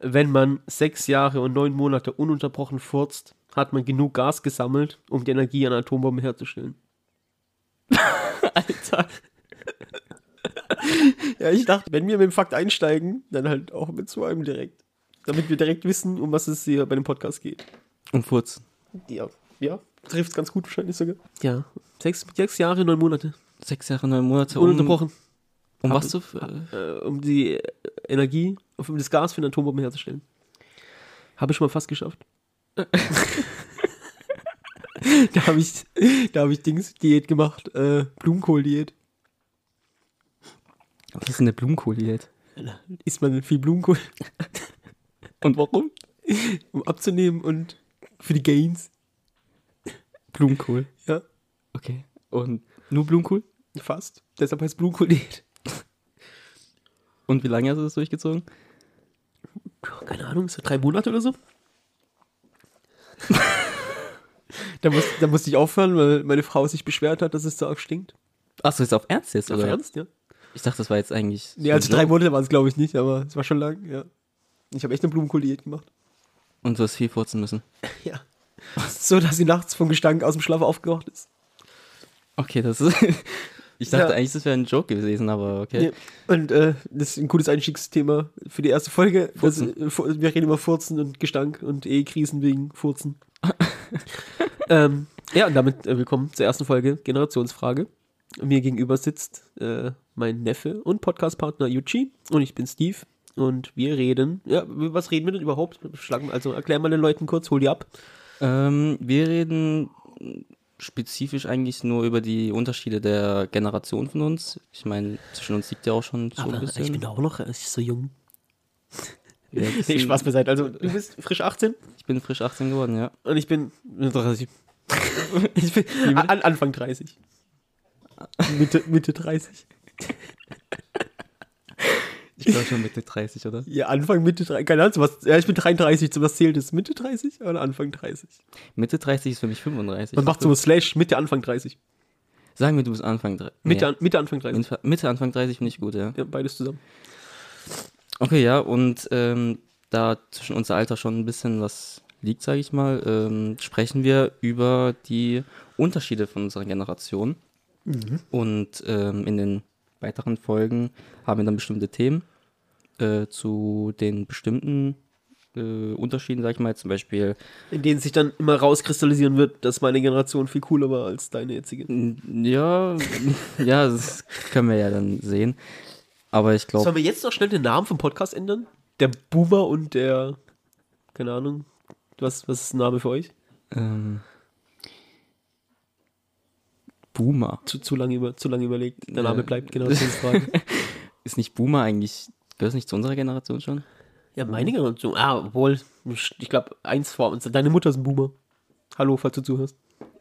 wenn man sechs Jahre und neun Monate ununterbrochen furzt, hat man genug Gas gesammelt, um die Energie einer Atombombe herzustellen. Alter. Ja, ich dachte, wenn wir mit dem Fakt einsteigen, dann halt auch mit so einem direkt. Damit wir direkt wissen, um was es hier bei dem Podcast geht. Und Furz. Ja, ja, trifft ganz gut wahrscheinlich sogar. Ja, sechs, sechs Jahre, neun Monate. Sechs Jahre, neun Monate. Um, Ununterbrochen. um Hab- was zu. Äh, um die Energie, um das Gas für eine Atombombe herzustellen. Habe ich schon mal fast geschafft. da habe ich, da habe ich Dings Diät gemacht, äh, Blumenkohl-Diät. was ist denn eine Blumenkohl-Diät? Isst man viel Blumenkohl, Und warum? um abzunehmen und für die Gains. Blumenkohl. Ja, Okay. Und nur Blumenkohl? fast. Deshalb heißt Blumenkohl-Diät. Und wie lange hast du das durchgezogen? Keine Ahnung, so drei Monate oder so. da, muss, da musste ich aufhören, weil meine Frau sich beschwert hat, dass es so arg stinkt. Achso, ist auf Ernst jetzt, Auf oder? Ernst, ja? Ich dachte, das war jetzt eigentlich. Nee, so also drei. Monate waren es, glaube ich, nicht, aber es war schon lang, ja. Ich habe echt eine Blumenkohl-Diät gemacht. Und du hast viel furzen müssen. Ja. So, dass sie nachts vom Gestank aus dem Schlaf aufgewacht ist. Okay, das ist. Ich dachte Ja. eigentlich, das wäre ein Joke gewesen, aber okay. Ja. Und äh, das ist ein gutes Einstiegsthema für die erste Folge. Das, äh, wir reden über Furzen und Gestank und Ehekrisen wegen Furzen. ähm, ja, und damit äh, willkommen zur ersten Folge Generationsfrage. Mir gegenüber sitzt äh, mein Neffe und Podcastpartner Yuchi und ich bin Steve. Und wir reden, ja, was reden wir denn überhaupt? Schlagen, also erklär mal den Leuten kurz, hol die ab. Ähm, wir reden spezifisch eigentlich nur über die Unterschiede der Generation von uns. Ich meine, zwischen uns liegt ja auch schon so ein bisschen. auch noch ich so jung. Ja, Nee, Spaß beiseite. Also, du bist frisch 18 Ich bin frisch 18 geworden, ja. und ich bin 30. ich bin an, Anfang 30. Mitte, Mitte 30. Ich glaube schon Mitte 30, oder? Ja, Anfang, Mitte 30. Keine Ahnung, was, ja, ich bin 33, zu was zählt es? Mitte 30 oder Anfang 30? Mitte 30 ist für mich 35. Man macht so Slash Mitte, Anfang 30. Sagen wir, du bist Anfang 30. Mitte, Nee, an, Mitte Anfang 30. Mitte, Mitte, Anfang 30 finde ich gut, ja. Ja, beides zusammen. Okay, ja, und ähm, da zwischen unser Alter schon ein bisschen was liegt, sage ich mal, ähm, sprechen wir über die Unterschiede von unserer Generation. Und ähm, in den weiteren Folgen haben wir dann bestimmte Themen äh, zu den bestimmten äh, Unterschieden, sag ich mal, zum Beispiel, In denen sich dann immer rauskristallisieren wird, dass meine Generation viel cooler war als deine jetzige. ja, ja, das können wir ja dann sehen. Aber ich glaube, Sollen wir jetzt noch schnell den Namen vom Podcast ändern? Der Boomer und der, keine Ahnung, was, was ist ein Name für euch? ähm, Boomer. Zu, zu, lange, über, zu lange überlegt. Der Äh. Name bleibt Generationsfrage. Ist nicht Boomer eigentlich, gehört es nicht zu unserer Generation schon? ja, meine Generation. Ah, obwohl, ich glaube, eins vor uns. Deine Mutter ist ein Boomer. Hallo, falls du zuhörst.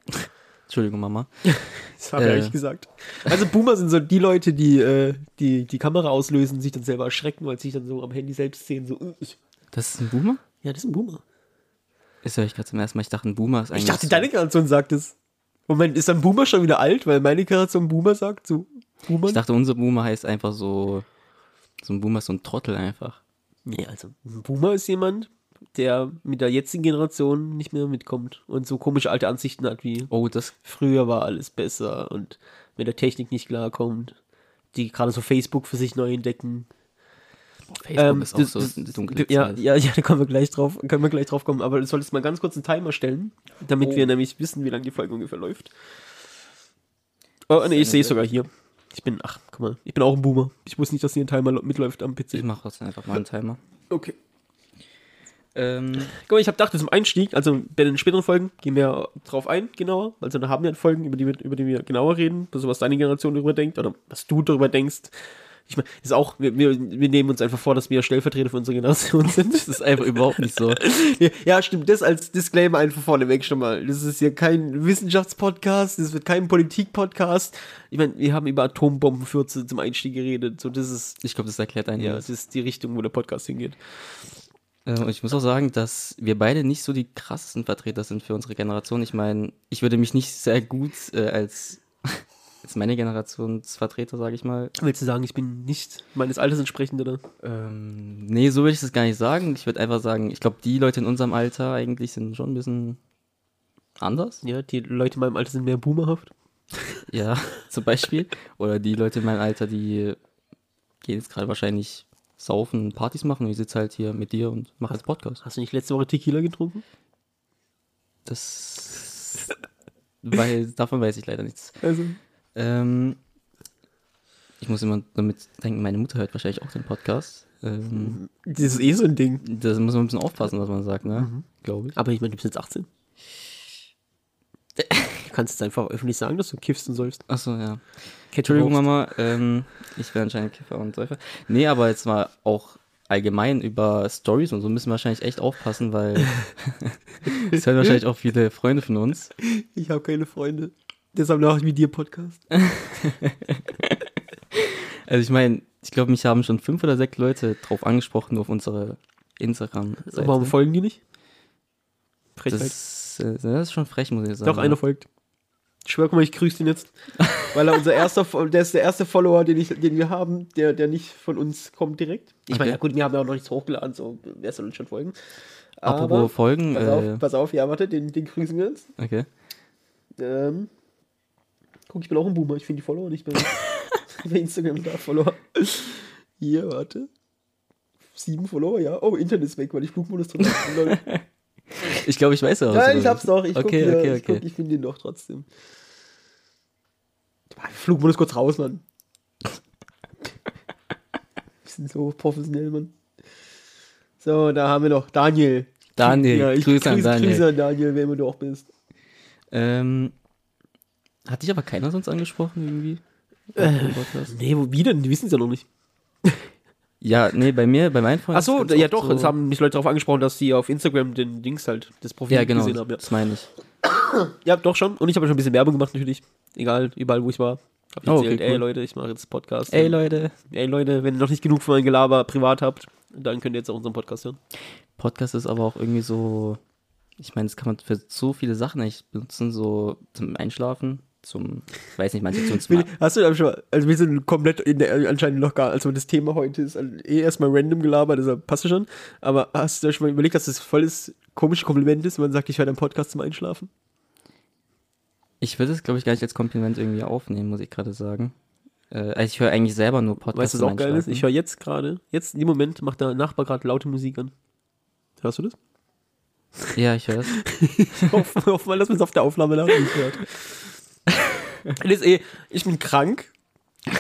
Entschuldigung, Mama. Das habe ich Äh. eigentlich gesagt. Also Boomer sind so die Leute, die, äh, die die Kamera auslösen, sich dann selber erschrecken, weil sie sich dann so am Handy selbst sehen. So, äh, ich- Das ist ein Boomer? ja, das ist ein Boomer. Das höre ich gerade zum ersten Mal. Ich dachte, ein Boomer ist eigentlich. Ich dachte, deine Generation sagt es. Moment, ist dann Boomer schon wieder alt, weil meine Generation Boomer sagt? So, Boomer? Ich dachte, unser Boomer heißt einfach so. So ein Boomer ist so ein Trottel einfach. Nee, also ein Boomer ist jemand, der mit der jetzigen Generation nicht mehr mitkommt und so komische alte Ansichten hat wie Oh, das. früher war alles besser und mit der Technik nicht klarkommt, die gerade so Facebook für sich neu entdecken. Facebook Ähm, ist auch so das- dunkle ja, ja, ja, da kommen wir gleich drauf, können wir gleich drauf kommen, aber du solltest mal ganz kurz einen Timer stellen, damit Oh. wir nämlich wissen, wie lange die Folge ungefähr läuft. Oh, nee, ich sehe es sogar hier. Ich bin, ach, guck mal, ich bin auch ein Boomer. Ich wusste nicht, dass hier ein Timer mitläuft am Ich PC. mache jetzt einfach mal einen Timer. Okay. Ähm, Guck mal, ich habe gedacht, zum Einstieg, also bei den späteren Folgen gehen wir drauf ein, genauer. Also da haben wir Folgen, über die wir, über die wir genauer reden, also was deine Generation darüber denkt oder was du darüber denkst. Ich meine, ist auch, wir, wir, wir nehmen uns einfach vor, dass wir Stellvertreter für unsere Generation sind. das ist einfach überhaupt nicht so. Ja, stimmt, das als Disclaimer einfach vorneweg schon mal. Das ist hier kein Wissenschaftspodcast, das wird kein Politik-Podcast. Ich meine, wir haben über Atombombenfürze zum Einstieg geredet. So, das ist, Ich glaube, das erklärt ja, einiges. das ist die Richtung, wo der Podcast hingeht. Äh, und ich muss auch sagen, dass wir beide nicht so die krassesten Vertreter sind für unsere Generation. Ich meine, ich würde mich nicht sehr gut äh, als jetzt meine Generationsvertreter, sage ich mal. Willst du sagen, ich bin nicht meines Alters entsprechend, oder? Ähm, nee, so würde ich das gar nicht sagen. Ich würde einfach sagen, ich glaube, die Leute in unserem Alter eigentlich sind schon ein bisschen anders. Ja, die Leute in meinem Alter sind mehr boomerhaft. Ja, zum Beispiel. Oder die Leute in meinem Alter, die gehen jetzt gerade wahrscheinlich saufen, Partys machen und ich sitze halt hier mit dir und mache jetzt Podcast. Hast du nicht letzte Woche Tequila getrunken? Das. weil, davon weiß ich leider nichts. Also, Ähm, ich muss immer damit denken, meine Mutter hört wahrscheinlich auch den Podcast. Ähm, das ist eh so ein Ding. das muss man ein bisschen aufpassen, was man sagt, ne? Glaube ich. Aber ich meine, du bist jetzt 18. Du kannst jetzt einfach öffentlich sagen, dass du kiffst und sollst. Achso, ja. Entschuldigung. Mama. Ähm, ich wäre anscheinend Kiffer und Säufer. Nee, aber jetzt mal auch allgemein über Stories und so müssen wir wahrscheinlich echt aufpassen, weil es hören wahrscheinlich auch viele Freunde von uns. Ich habe keine Freunde. Deshalb mache ich mit dir Podcast. Also ich meine, ich glaube, mich haben schon fünf oder sechs Leute drauf angesprochen, nur auf unsere Instagram-Seite. Warum folgen die nicht? Frechheit. Das, äh, das ist schon frech, muss ich sagen. Doch, einer folgt. Ich schwör, guck mal, ich grüße ihn jetzt. Weil er unser erster, der ist der erste Follower, den, ich, den wir haben, der, der nicht von uns kommt direkt. Ich meine, Okay. ja gut, wir haben ja auch noch nichts hochgeladen, so wer soll uns schon folgen. Apropos Aber, Folgen, pass äh, auf, pass auf, ja, warte, den, den grüßen wir jetzt. okay. Ähm, guck, ich bin auch ein Boomer, ich finde die Follower nicht bei, bei Instagram da, Follower. Hier, warte. Sieben Follower, ja. Oh, Internet ist weg, weil ich Flugmodus drin habe. Ich glaube, ich weiß ja, was Nein, ich hab's doch. Ich guck Okay, okay, ich, guck, okay. ich finde ihn doch trotzdem. Flugmodus kurz raus, Mann. Wir sind so professionell, Mann. So, da haben wir noch Daniel. Daniel, Ja, ich Grüße an Daniel. Grüße an Daniel, wer immer du auch bist. Ähm, hat dich aber keiner sonst angesprochen irgendwie? Äh? Nee, wie denn? Die wissen es ja noch nicht. Ja, nee, bei mir, bei meinen Freunden. Achso, ist ganz ja doch, so- es haben mich Leute darauf angesprochen, dass die auf Instagram den Dings halt, das Profil Ja, genau, gesehen haben. Ja. das meine ich. ja, doch schon. Und ich habe schon ein bisschen Werbung gemacht natürlich. Egal, überall wo ich war. Hab ich Oh, okay, erzählt, ey cool. Leute, ich mache jetzt Podcast. Ey, Leute. Ey Leute, wenn ihr noch nicht genug von meinem Gelaber privat habt, dann könnt ihr jetzt auch unseren Podcast hören. Podcast ist aber auch irgendwie so, ich meine, das kann man für so viele Sachen eigentlich benutzen, so zum Einschlafen, zum, ich weiß nicht, manche es mal. Hast du schon, also wir sind komplett in der, anscheinend noch gar, also das Thema heute ist eh erstmal random gelabert, deshalb passt du schon. Aber hast du da schon mal überlegt, dass das voll das komische Kompliment ist, wenn man sagt, ich höre deinen Podcast zum Einschlafen? Ich würde es, glaube ich, gar nicht als Kompliment irgendwie aufnehmen, muss ich gerade sagen. Äh, also ich höre eigentlich selber nur Podcasts. Weißt du, was auch geil ist? Ich höre jetzt gerade, jetzt in dem Moment macht der Nachbar gerade laute Musik an. Hörst du das? Ja, ich höre es. Ich hoffe, hoffe mal, dass man es auf der Aufnahme nicht hört. Das eh, ich bin krank.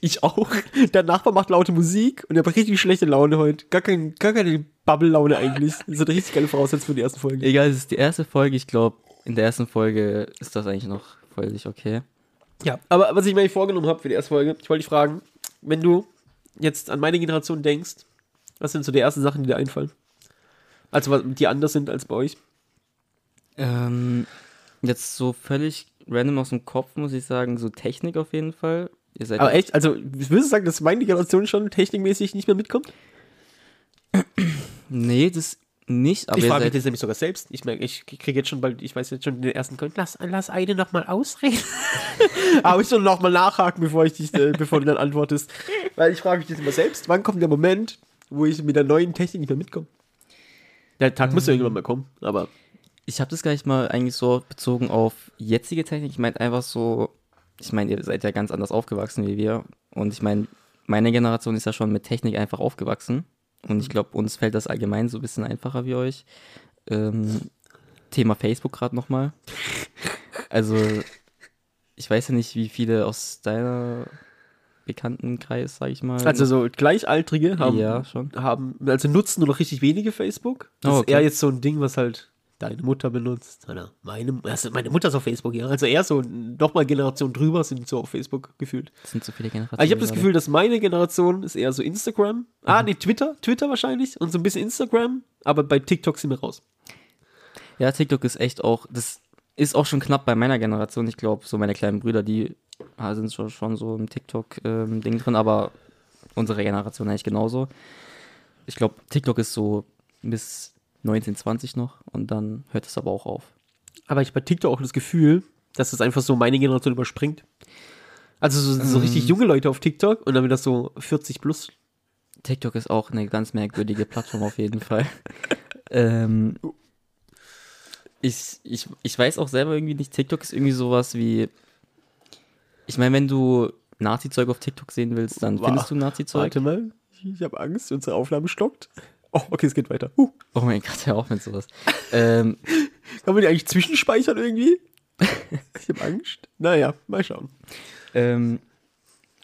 Ich auch. Der Nachbar macht laute Musik und er hat richtig schlechte Laune heute. Gar, kein, gar keine Bubble-Laune eigentlich. Das ist eine richtig geile Voraussetzung für die erste Folge. Egal, es ist die erste Folge. Ich glaube, in der ersten Folge ist das eigentlich noch völlig okay. Ja, aber was ich mir eigentlich vorgenommen habe für die erste Folge, ich wollte dich fragen, wenn du jetzt an meine Generation denkst, was sind so die ersten Sachen, die dir einfallen? Also, die anders sind als bei euch? Ähm, jetzt so völlig random aus dem Kopf, muss ich sagen, so Technik auf jeden Fall. Ihr seid Aber echt, also, würdest du sagen, dass meine Generation schon technikmäßig nicht mehr mitkommt? Nee, das nicht, aber ich frage mich das nämlich sogar selbst. Ich merke, ich kriege jetzt schon bald, ich weiß jetzt schon den ersten Grund. Lass, lass eine noch mal ausreden. Aber ich soll noch mal nachhaken, bevor ich dich, äh, bevor du dann antwortest. Weil ich frage mich das immer selbst. Wann kommt der Moment, wo ich mit der neuen Technik nicht mehr mitkomme? Der Tag muss ja irgendwann mal kommen, aber ich habe das gar nicht mal eigentlich so bezogen auf jetzige Technik. Ich meine einfach so, ich meine, ihr seid ja ganz anders aufgewachsen wie wir. Und ich meine, meine Generation ist ja schon mit Technik einfach aufgewachsen. Und ich glaube, uns fällt das allgemein so ein bisschen einfacher wie euch. Ähm, Thema Facebook gerade nochmal. Also, ich weiß ja nicht, wie viele aus deiner Bekanntenkreis, sag ich mal. also so Gleichaltrige haben, ja, schon. haben also nutzen nur noch richtig wenige Facebook. Das Oh, ist okay. eher jetzt so ein Ding, was halt deine Mutter benutzt. Oder meine, also meine Mutter ist auf Facebook, ja. Also eher so nochmal Generation drüber sind so auf Facebook gefühlt. Das sind so viele Generationen. Aber ich habe das. Gefühl, dass meine Generation ist eher so Instagram. Ah, nee, Twitter, Twitter wahrscheinlich und so ein bisschen Instagram, aber bei TikTok sind wir raus. Ja, TikTok ist echt auch, das ist auch schon knapp bei meiner Generation. Ich glaube, so meine kleinen Brüder, die ah, sind schon, schon so im TikTok-Ding drin, aber unsere Generation eigentlich genauso. Ich glaube, TikTok ist so bis 19, 20 noch und dann hört es aber auch auf. Aber ich hab bei TikTok auch das Gefühl, dass das einfach so meine Generation überspringt. Also so, so Ähm. richtig junge Leute auf TikTok und dann wieder so 40 plus. TikTok ist auch eine ganz merkwürdige Plattform auf jeden Fall. ähm, ich, ich, ich weiß auch selber irgendwie nicht, TikTok ist irgendwie sowas wie. Ich meine, wenn du Nazi-Zeug auf TikTok sehen willst, dann Wa- findest du Nazi-Zeug. Warte mal, ich habe Angst, unsere Aufnahme stockt. Oh, okay, es geht weiter. Uh, Oh mein Gott, hör auf mit sowas. ähm, kann man die eigentlich zwischenspeichern irgendwie? ich habe Angst. Naja, mal schauen. ähm,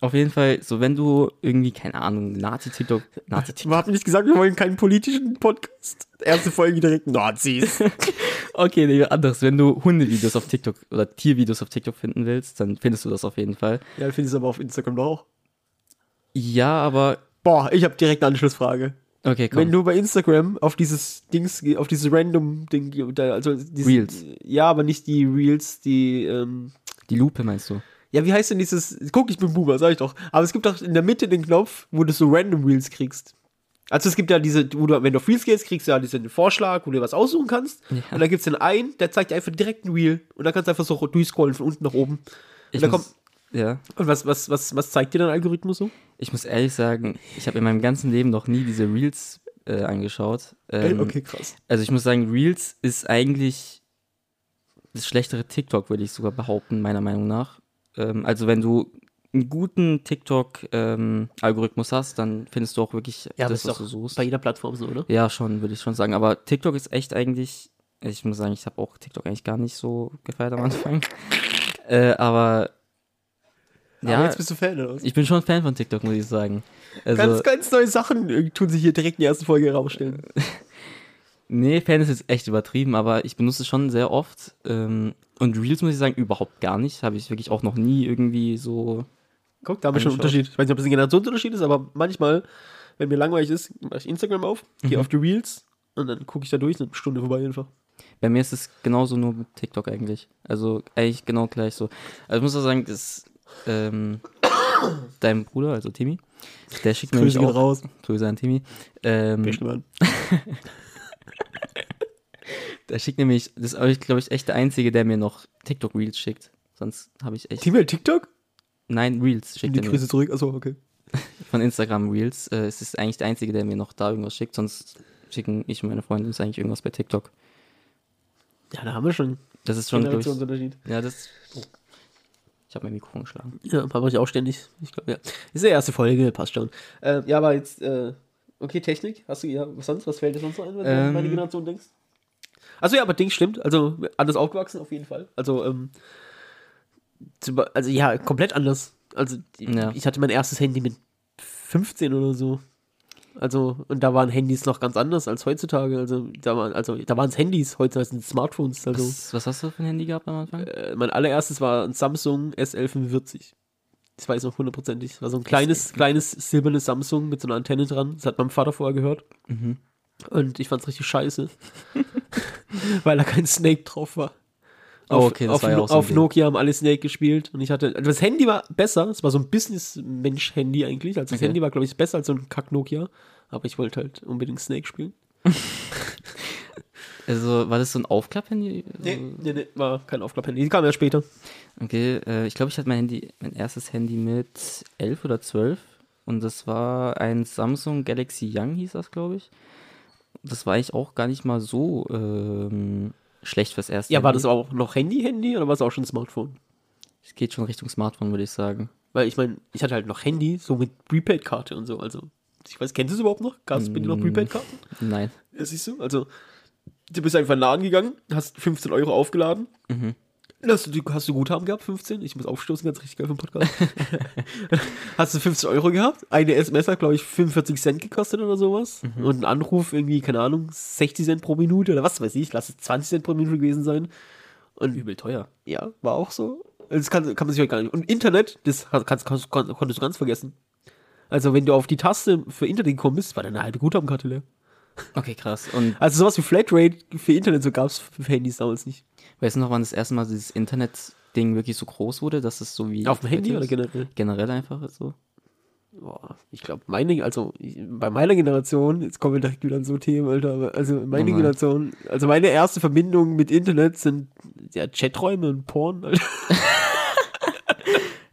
auf jeden Fall, so wenn du irgendwie, keine Ahnung, Nazi-TikTok, Nazi-TikTok, Wir haben nicht gesagt, wir wollen keinen politischen Podcast. Erste Folge direkt Nazis. okay, nee, anderes, wenn du Hundevideos auf TikTok oder Tiervideos auf TikTok finden willst, dann findest du das auf jeden Fall. ja, finde ich es aber auf Instagram doch auch. Ja, aber, Boah, ich habe direkt eine Anschlussfrage. Okay, komm. Wenn du bei Instagram auf dieses Dings, auf dieses random Ding, da- also diese, Reels. Ja, aber nicht die Reels, die, ähm, Die Lupe meinst du? ja, wie heißt denn dieses, guck, ich bin Boomer, sag ich doch. Aber es gibt doch in der Mitte den Knopf, wo du so random Reels kriegst. Also es gibt ja diese, wo du, wenn du auf Reels gehst, kriegst du ja diesen Vorschlag, wo du was aussuchen kannst. Ja. Und dann gibt es den einen, der zeigt dir einfach direkt ein Reel. Und dann kannst du einfach so durchscrollen von unten nach oben. Ich da muss, ja, Und was, was, was, was zeigt dir dein Algorithmus so? ich muss ehrlich sagen, ich habe in meinem ganzen Leben noch nie diese Reels äh, angeschaut. Ähm, okay, krass. Also ich muss sagen, Reels ist eigentlich das schlechtere TikTok, würde ich sogar behaupten, meiner Meinung nach. Ähm, also wenn du einen guten TikTok-Algorithmus hast, dann findest du auch wirklich Ja, das, ist was du suchst. bei jeder Plattform so, oder? Ja, schon, würde ich schon sagen. Aber TikTok ist echt eigentlich, ich muss sagen, ich habe auch TikTok eigentlich gar nicht so gefeiert am Anfang. äh, aber Aber ja, jetzt bist du Fan, oder was? ich bin schon Fan von TikTok, muss ich sagen. Also, ganz, ganz neue Sachen äh, tun sich hier direkt in der ersten Folge herausstellen. Nee, Fan ist jetzt echt übertrieben, aber ich benutze es schon sehr oft. Ähm, und Reels muss ich sagen, überhaupt gar nicht. Habe ich wirklich auch noch nie irgendwie so. Guck, da haben wir schon einen. Unterschied. Ich weiß nicht, ob das ein Generationsunterschied ist, aber manchmal, wenn mir langweilig ist, mache ich Instagram auf, gehe Mhm. auf die Reels und dann gucke ich da durch, eine Stunde vorbei einfach. Bei mir ist es genauso nur mit TikTok eigentlich. Also eigentlich genau gleich so. Also ich muss auch sagen, das ähm, dein Bruder, also Timmy, der schickt mir nämlich auch. raus. Grüße an Timmy. Ähm, der schickt nämlich, das ist, glaube ich, echt der Einzige, der mir noch TikTok-Reels schickt. Sonst habe ich echt. Team TikTok? Nein, Reels schickt die er. Grüße zurück. Achso, okay. von Instagram Reels. Äh, es ist eigentlich der Einzige, der mir noch da irgendwas schickt, sonst schicken ich und meine Freundin uns eigentlich irgendwas bei TikTok. Ja, da haben wir schon Das ist schon, glaube ich. Ja, das. Ich habe mein Mikrofon geschlagen. Ja, mache ich auch ständig. Ich glaube, ja. Ist die erste Folge, passt schon. Äh, ja, aber jetzt, äh, okay, Technik. Hast du, ja, was sonst? Was fällt dir sonst noch ein, wenn du an Ähm. meine Generation denkst? Also ja, aber Ding stimmt. Also anders aufgewachsen auf jeden Fall. Also, ähm, also ja, komplett anders. Also Ja. ich hatte mein erstes Handy mit 15 oder so. Also, und da waren Handys noch ganz anders als heutzutage. Also, da waren, also, da waren es Handys, heute sind es Smartphones. Also, Was, was hast du für ein Handy gehabt am Anfang? äh, mein allererstes war ein Samsung S1145. Das weiß ich noch hundertprozentig. War so ein kleines, kleines silbernes Samsung mit so einer Antenne dran. Das hat meinem Vater vorher gehört. Mhm. Und ich fand's richtig scheiße. weil da kein Snake drauf war. Oh, okay, das auf, war ja auch so auf. Nokia haben alle Snake gespielt und ich hatte. also Das Handy war besser, es war so ein Business-Mensch-Handy eigentlich. Also das Okay. Handy war, glaube ich, besser als so ein Kack-Nokia. Aber ich wollte halt unbedingt Snake spielen. Also, war das so ein Aufklapp-Handy? Nee, nee, nee, war kein Aufklapp-Handy. Die kam ja später. Okay, äh, ich glaube, ich hatte mein Handy, mein erstes Handy mit 11 oder 12 und das war ein Samsung Galaxy Young, hieß das, glaube ich. Das war eigentlich auch gar nicht mal so ähm, schlecht fürs erste Ja, war Handy. das auch noch Handy-Handy oder war es auch schon Smartphone? Es geht schon Richtung Smartphone, würde ich sagen. Weil ich meine, ich hatte halt noch Handy, so mit Prepaid-Karte und so. Also, ich weiß, kennst du es überhaupt noch? Gab's bei dir noch Mm. Prepaid-Karten? Nein. Ja, siehst du? Also, du bist einfach in den Laden gegangen, hast 15 Euro aufgeladen. Mhm. Hast du, hast du Guthaben gehabt, 15? Ich muss aufstoßen, ganz richtig geil für den Podcast. hast du 15 Euro gehabt? Eine SMS hat, glaube ich, 45 Cent gekostet oder sowas. Mhm. Und ein Anruf irgendwie, keine Ahnung, 60 Cent pro Minute oder was weiß ich, lass es 20 Cent pro Minute gewesen sein. Und Übel teuer. ja, war auch so. Das kann, kann man sich heute gar nicht. Und Internet, das kannst, kannst, kon- konntest du ganz vergessen. Also, wenn du auf die Taste für Internet gekommen bist, war deine alte Guthabenkarte leer. Okay, krass. Und Also, sowas wie Flatrate für Internet, so gab es für Handys damals nicht. Weißt du noch, wann das erste Mal dieses Internet-Ding wirklich so groß wurde, dass es so wie Auf dem Handy oder generell? generell einfach so? boah, ich glaube, meine, also bei meiner Generation, jetzt kommen wir direkt wieder an so Themen, Alter, aber also meine Nochmal. Generation, also meine erste Verbindung mit Internet sind ja Chaträume und Porn, Alter.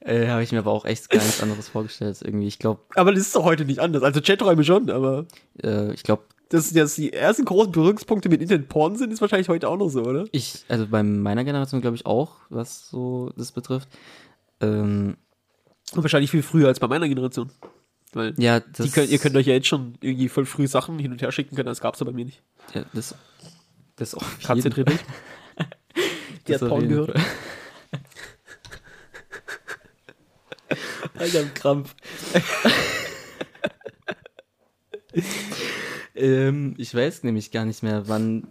Äh, Habe ich mir aber auch echt gar nichts anderes vorgestellt. Irgendwie, ich glaube, Aber das ist doch heute nicht anders. Also Chaträume schon, aber äh, ich glaube, dass, dass die ersten großen Berührungspunkte mit Internet Porn sind, ist wahrscheinlich heute auch noch so, oder? ich, also bei meiner Generation glaube ich auch, was so das betrifft. Ähm, Und wahrscheinlich viel früher als bei meiner Generation. Weil ja, könnt, ihr könnt euch ja jetzt schon irgendwie voll früh Sachen hin und her schicken können, das gab's ja bei mir nicht. ja, das, das auch Katze dreht durch. Die hat Porn gehört. Alter, Krampf. Ähm, ich weiß nämlich gar nicht mehr, wann.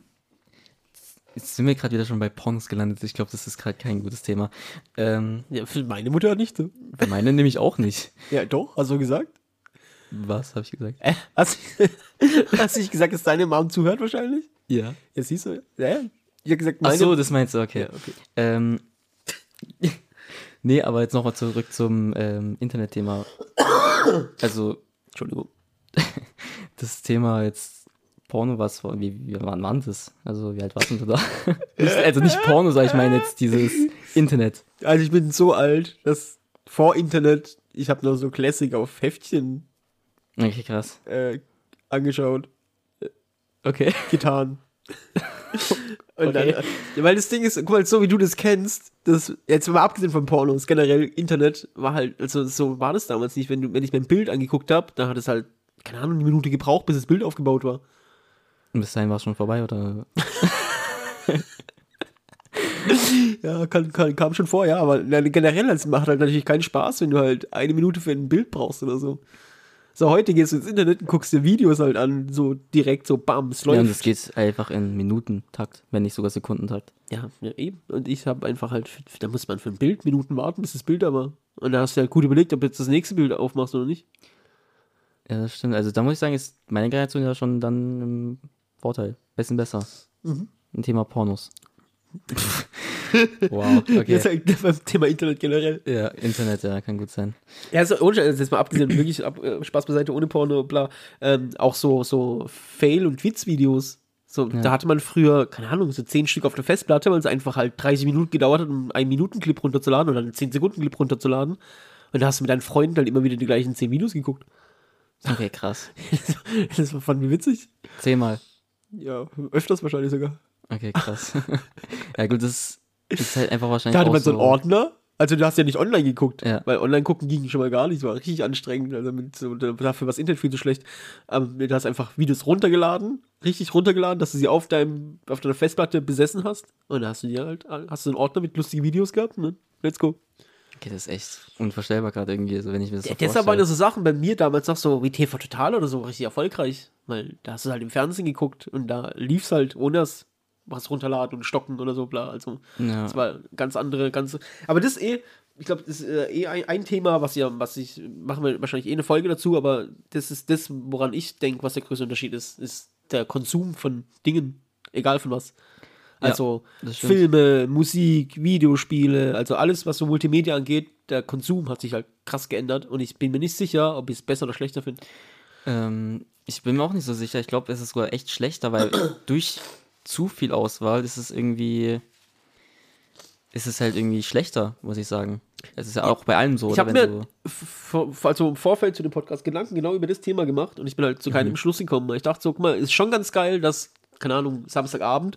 Jetzt sind wir gerade wieder schon bei Pornos gelandet. Ich glaube, das ist gerade kein gutes Thema. Ähm, Ja, für meine Mutter nicht so. bei meine nämlich auch nicht. Ja, doch, hast du gesagt? Was habe ich gesagt? Äh, hast, hast du nicht gesagt, dass deine Mom zuhört wahrscheinlich? Ja. Ja, siehst du. Ja, ja. ich habe gesagt, Ach meine so, das meinst du, okay. Ja, okay. Ähm, nee, aber jetzt nochmal zurück zum ähm, Internetthema. Also, Entschuldigung. das Thema jetzt Porno, was war, wie, wie wann war das? Also, wie alt warst du da? Also nicht Porno, sondern ich meine jetzt dieses Internet. Also ich bin so alt, dass vor Internet, ich habe noch so Classic auf Heftchen Okay, krass. äh, angeschaut, Okay. getan. Und Okay. dann, ja, weil das Ding ist, guck mal, so wie du das kennst, das, jetzt mal abgesehen von Pornos, generell Internet war halt, also so war das damals nicht, wenn du, wenn ich mir ein Bild angeguckt habe, da hat es halt, keine Ahnung, eine Minute gebraucht, bis das Bild aufgebaut war. Und bis dahin war es schon vorbei, oder? Ja, kann, kann, kam schon vor, ja, aber generell es macht halt natürlich keinen Spaß, wenn du halt eine Minute für ein Bild brauchst oder so. So, heute gehst du ins Internet und guckst dir Videos halt an, so direkt, so bam, es Ja, und läuft. das geht einfach in Minutentakt, wenn nicht sogar Sekundentakt. Ja, ja, eben. Und ich habe einfach halt, da muss man für ein Bild Minuten warten, bis das Bild da war. Und da hast du halt gut überlegt, ob du jetzt das nächste Bild aufmachst oder nicht. Ja, das stimmt. Also da muss ich sagen, ist meine Generation ja schon dann im Vorteil. Bisschen besser. Mhm. Ein Thema Pornos. wow, okay. Jetzt halt beim Thema Internet generell. Ja, Internet, ja, kann gut sein. Ja, also, ohne, Scheiß, jetzt mal abgesehen, wirklich ab, äh, Spaß beiseite, ohne Porno, bla, ähm, auch so, so Fail- und Witzvideos. So, Ja. da hatte man früher, keine Ahnung, so zehn Stück auf der Festplatte, weil es einfach halt 30 Minuten gedauert hat, um einen Minuten-Clip runterzuladen oder einen 10-Sekunden-Clip runterzuladen. Und da hast du mit deinen Freunden halt immer wieder die gleichen 10 Videos geguckt. Okay, krass. das war fand ich witzig. Zehnmal. Ja, öfters wahrscheinlich sogar. Okay, krass. ja, gut, das ist halt einfach wahrscheinlich Da hatte man so einen Ordner. Also du hast ja nicht online geguckt, Ja. weil online gucken ging schon mal gar nicht, das war richtig anstrengend, also mit dafür war das Internet viel zu schlecht. Aber du hast einfach Videos runtergeladen, richtig runtergeladen, dass du sie auf deinem, auf deiner Festplatte besessen hast. Und dann hast du dir halt, hast du einen Ordner mit lustigen Videos gehabt, ne? Let's go. Okay, das ist echt unvorstellbar gerade irgendwie, also wenn ich mir das so Ja, deshalb waren vorstelle. das so Sachen bei mir damals noch so wie TV Total oder so richtig erfolgreich, weil da hast du halt im Fernsehen geguckt und da lief's halt ohne das was runterladen und stocken oder so, bla. Also Ja. das war ganz andere, ganz. Aber das ist eh, ich glaube, das ist äh, eh ein, ein Thema, was ja, was ich, machen wir wahrscheinlich eh eine Folge dazu, aber das ist das, woran ich denke, was der größte Unterschied ist, ist der Konsum von Dingen, egal von was. Ja, Also stimmt. Filme, Musik, Videospiele, also alles, was so Multimedia angeht, der Konsum hat sich halt krass geändert und ich bin mir nicht sicher, ob ich es besser oder schlechter finde. Ähm, ich bin mir auch nicht so sicher. Ich glaube, es ist sogar echt schlechter, weil durch zu viel Auswahl ist es irgendwie. Ist es halt irgendwie schlechter, muss ich sagen. Es ist ja auch bei allem so, Ich habe mir also im Vorfeld zu dem Podcast Gedanken genau über das Thema gemacht und ich bin halt zu keinem Schluss gekommen. Ich dachte so, guck mal, ist schon ganz geil, dass, keine Ahnung, Samstagabend,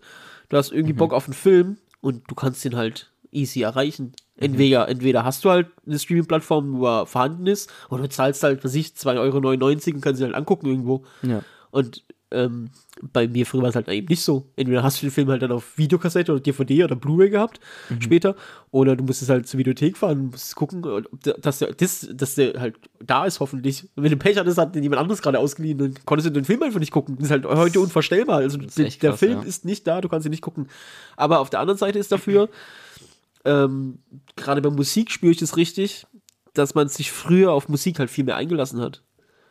du hast irgendwie Bock auf einen Film und du kannst den halt easy erreichen. Entweder, entweder hast du halt eine Streaming-Plattform, wo er vorhanden ist, oder du zahlst halt, was ich, 2,99 Euro und kannst ihn halt angucken irgendwo. ja. Und ähm, bei mir früher war es halt eben nicht so. Entweder hast du den Film halt dann auf Videokassette oder DVD oder Blu-ray gehabt später, oder du musstest halt zur Videothek fahren und musstest gucken, der, dass, der, das, dass der halt da ist, hoffentlich. Und wenn du Pech hattest, hat den jemand anderes gerade ausgeliehen, dann konntest du den Film einfach nicht gucken. Das ist halt heute unvorstellbar. Also der, echt der krass, Film ja. ist nicht da, du kannst ihn nicht gucken. Aber auf der anderen Seite ist dafür, ähm, gerade bei Musik spüre ich das richtig, dass man sich früher auf Musik halt viel mehr eingelassen hat.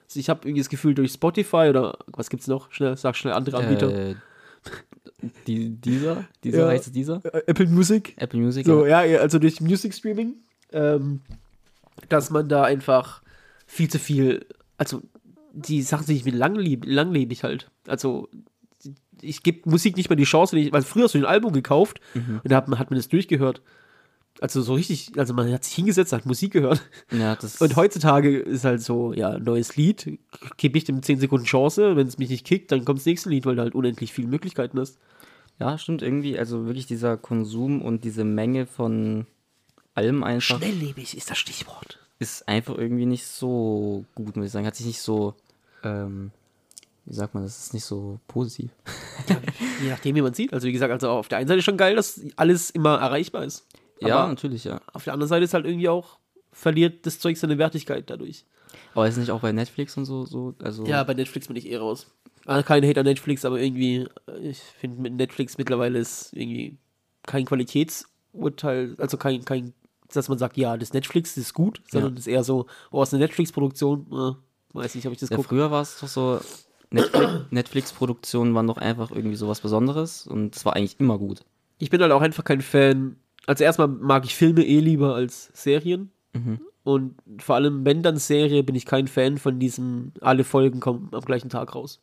Also ich habe irgendwie das Gefühl, durch Spotify oder was gibt's noch? Schnell, sag schnell andere Anbieter. Äh, die, dieser? Dieser Ja. heißt es dieser? Äh, Apple Music. Apple Music? So, ja, ja, also durch Music Streaming, ähm, dass man da einfach viel zu viel, also die Sachen sind nicht mehr langleb langlebig halt. Also ich gebe Musik nicht mehr die Chance, weil früher hast du ein Album gekauft Mhm. und da hat man, hat man das durchgehört. Also so richtig, also man hat sich hingesetzt, hat Musik gehört. Ja, Und heutzutage ist halt so, ja, neues Lied, gebe ich dem 10 Sekunden Chance, wenn es mich nicht kickt, dann kommt das nächste Lied, weil du halt unendlich viele Möglichkeiten hast. Ja, stimmt irgendwie. Also wirklich dieser Konsum und diese Menge von allem einfach Schnelllebig ist das Stichwort. ist einfach irgendwie nicht so gut, muss ich sagen. Hat sich nicht so, ähm, wie sagt man, das ist nicht so positiv. Je nachdem, wie man sieht. Also wie gesagt, also auf der einen Seite schon geil, dass alles immer erreichbar ist. Ja, natürlich, ja. auf der anderen Seite ist halt irgendwie auch, verliert das Zeug seine Wertigkeit dadurch. Aber ist nicht auch bei Netflix und so, so also Ja, bei Netflix bin ich eh raus. Ah, Kein Hate an Netflix, aber irgendwie, äh, ich finde mit Netflix mittlerweile ist irgendwie kein Qualitätsurteil, also kein, kein, dass man sagt, ja, das Netflix das ist gut, sondern Ja. das ist eher so, oh, aus einer Netflix-Produktion, äh, weiß nicht, ob ich das ja, gucke. früher war es doch so, Netflix- Netflix-Produktionen waren doch einfach irgendwie sowas Besonderes und es war eigentlich immer gut. Ich bin halt auch einfach kein Fan. Also erstmal mag ich Filme eh lieber als Serien. Mhm. Und vor allem, wenn dann Serie, bin ich kein Fan von diesem, alle Folgen kommen am gleichen Tag raus.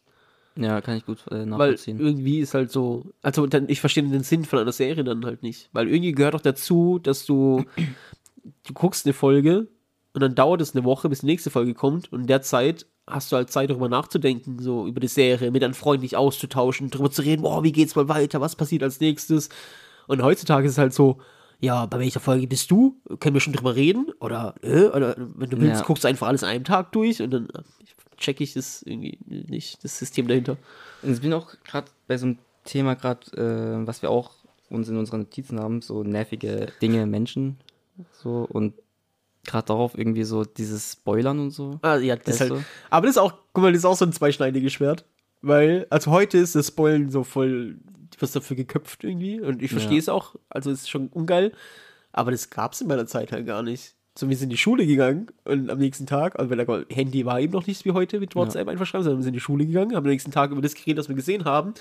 Ja, kann ich gut äh, Weil nachvollziehen. irgendwie ist halt so, also dann, ich verstehe den Sinn von einer Serie dann halt nicht. Weil irgendwie gehört doch dazu, dass du, du guckst eine Folge und dann dauert es eine Woche, bis die nächste Folge kommt und in der Zeit hast du halt Zeit, darüber nachzudenken, so über die Serie, mit deinen Freunden dich auszutauschen, darüber zu reden, boah, wie geht's mal weiter, was passiert als nächstes. Und heutzutage ist es halt so, ja, bei welcher Folge bist du? Können wir schon drüber reden? Oder, äh, oder wenn du willst, Ja. guckst du einfach alles an einem Tag durch und dann check ich das irgendwie nicht, das System dahinter. Und ich bin auch gerade bei so einem Thema gerade, äh, was wir auch uns in unseren Notizen haben, so nervige Dinge, Menschen, so und gerade darauf irgendwie so dieses Spoilern und so. Ah, ja, das halt. Aber das ist auch, guck mal, das ist auch so ein zweischneidiges Schwert. Weil, also heute ist das Spoilen so voll, wirst dafür geköpft irgendwie. Und ich verstehe Ja. es auch. Also es ist schon ungeil. Aber das gab es in meiner Zeit halt gar nicht. So, wir sind in die Schule gegangen und am nächsten Tag, also weil der Handy war eben noch nicht wie heute mit WhatsApp einfach schreiben, sondern wir sind in die Schule gegangen, haben am nächsten Tag über das geredet, was wir gesehen haben.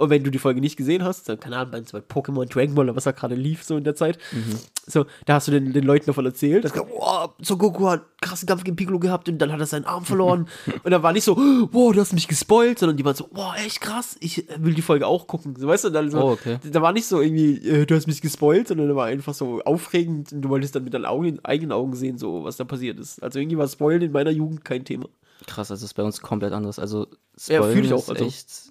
Und wenn du die Folge nicht gesehen hast, dann, keine Ahnung, bei Pokémon, Dragon Ball oder was da gerade lief, so in der Zeit, so, da hast du den, den Leuten davon erzählt, dass, wow, Son Goku hat einen krassen Kampf gegen Piccolo gehabt und dann hat er seinen Arm verloren. und dann war nicht so, wow, du hast mich gespoilt, sondern die waren so, wow, echt krass, ich will die Folge auch gucken. So, weißt du, dann so, Oh, okay. da war nicht so irgendwie, äh, du hast mich gespoilt, sondern da war einfach so aufregend und du wolltest dann mit deinen Augen, eigenen Augen sehen, so, was da passiert ist. Also irgendwie war Spoilen in meiner Jugend kein Thema. Krass, also ist bei uns komplett anders. Also Ja, Spoilern fühl ich auch, also. echt.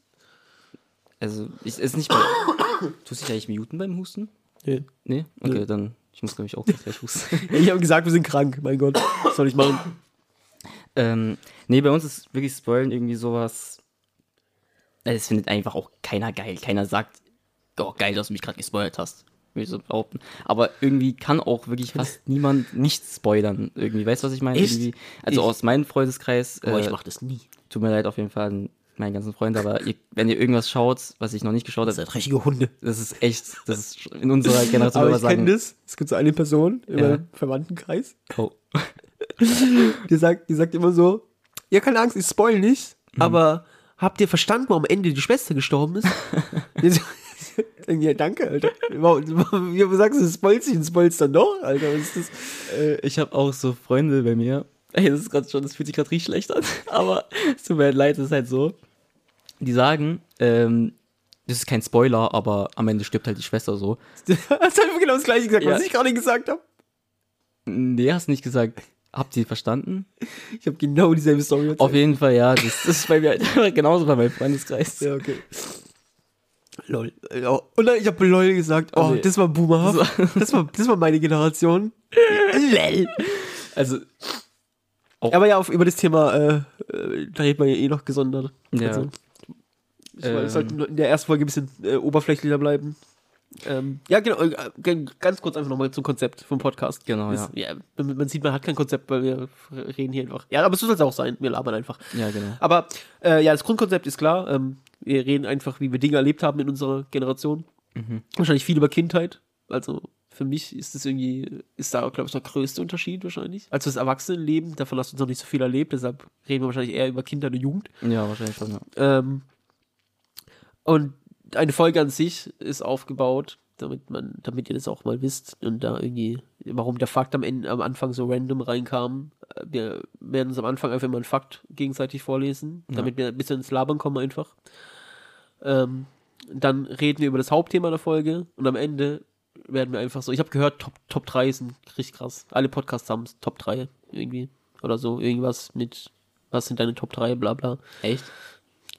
Also, ich, ist nicht. Tust du dich eigentlich muten beim Husten? Nee. Nee? Okay, Nee. dann. Ich muss, glaube ich, auch gleich husten. Ich habe gesagt, wir sind krank, mein Gott. Was soll ich machen? ähm, nee, bei uns ist wirklich Spoilen irgendwie sowas. äh, Es findet einfach auch keiner geil. Keiner sagt, oh, geil, dass du mich gerade gespoilert hast. Will ich so behaupten. Aber irgendwie kann auch wirklich fast niemand nicht spoilern. Irgendwie, weißt du, was ich meine? Echt? Irgendwie, also Ich- aus meinem Freundeskreis. Boah, ich äh, mach das nie. Tut mir leid auf jeden Fall an meinen ganzen Freunden, aber ihr, wenn ihr irgendwas schaut, was ich noch nicht geschaut Das habe, sind richtige Hunde. das ist echt, das ist in unserer Generation Aber ich kenne das. Es gibt so eine Person in Ja. Verwandtenkreis, Oh. die sagt, die sagt immer so, ja, keine Angst, ich spoil nicht, Mhm. aber habt ihr verstanden, warum am Ende die Schwester gestorben ist? Ja, danke, Alter. Wie sagst du, du spoilst dich und spoilst dann doch, Alter? Was ist das? Äh, ich habe auch so Freunde bei mir. Ey, das ist gerade schon, das fühlt sich gerade richtig schlecht an. Aber es tut mir leid, es ist halt so. Die sagen, ähm, das ist kein Spoiler, aber am Ende stirbt halt die Schwester so. Hast einfach genau das gleiche gesagt, Ja. was ich gerade gesagt habe. Nee, hast nicht gesagt. Habt ihr verstanden? Ich habe genau dieselbe Story erzählt. Auf jeden Fall, ja. Das, das ist bei mir halt genauso bei meinem Freundeskreis. Ja, okay. Lol. Und dann, ich habe lol gesagt, oh, Oh, nee. das war boomerhaft. Das war, das war meine Generation. lol. Also, Aber ja, auf, über das Thema, äh, äh, da reden wir ja eh noch gesondert. Ja. Also, ich Ähm. sollten in der ersten Folge ein bisschen äh, oberflächlicher bleiben. Ähm, ja, genau, äh, ganz kurz einfach nochmal zum Konzept vom Podcast. Genau, Ist- ja. Man man sieht, man hat kein Konzept, weil wir reden hier einfach. Ja, aber so soll es auch sein. Wir labern einfach. ja, genau. Aber äh, ja, das Grundkonzept ist klar. Ähm, wir reden einfach, wie wir Dinge erlebt haben in unserer Generation. Mhm. Wahrscheinlich viel über Kindheit. Also für mich ist das irgendwie, ist da, glaube ich, der größte Unterschied wahrscheinlich. Also das Erwachsenenleben, davon hast du noch nicht so viel erlebt, deshalb reden wir wahrscheinlich eher über Kindheit und Jugend. Ja, wahrscheinlich schon, ja. Ähm, und eine Folge an sich ist aufgebaut, damit man, damit ihr das auch mal wisst und da irgendwie warum der Fakt am, Ende, am Anfang so random reinkam. Äh, Wir werden uns am Anfang einfach mal einen Fakt gegenseitig vorlesen, damit wir ein bisschen ins Labern kommen einfach. Ähm, dann reden wir über das Hauptthema der Folge und am Ende werden wir einfach so. Ich habe gehört, Top, Top 3 sind richtig krass. Alle Podcasts haben Top 3 irgendwie. Oder so. Irgendwas mit, was sind deine Top 3, bla bla. Echt?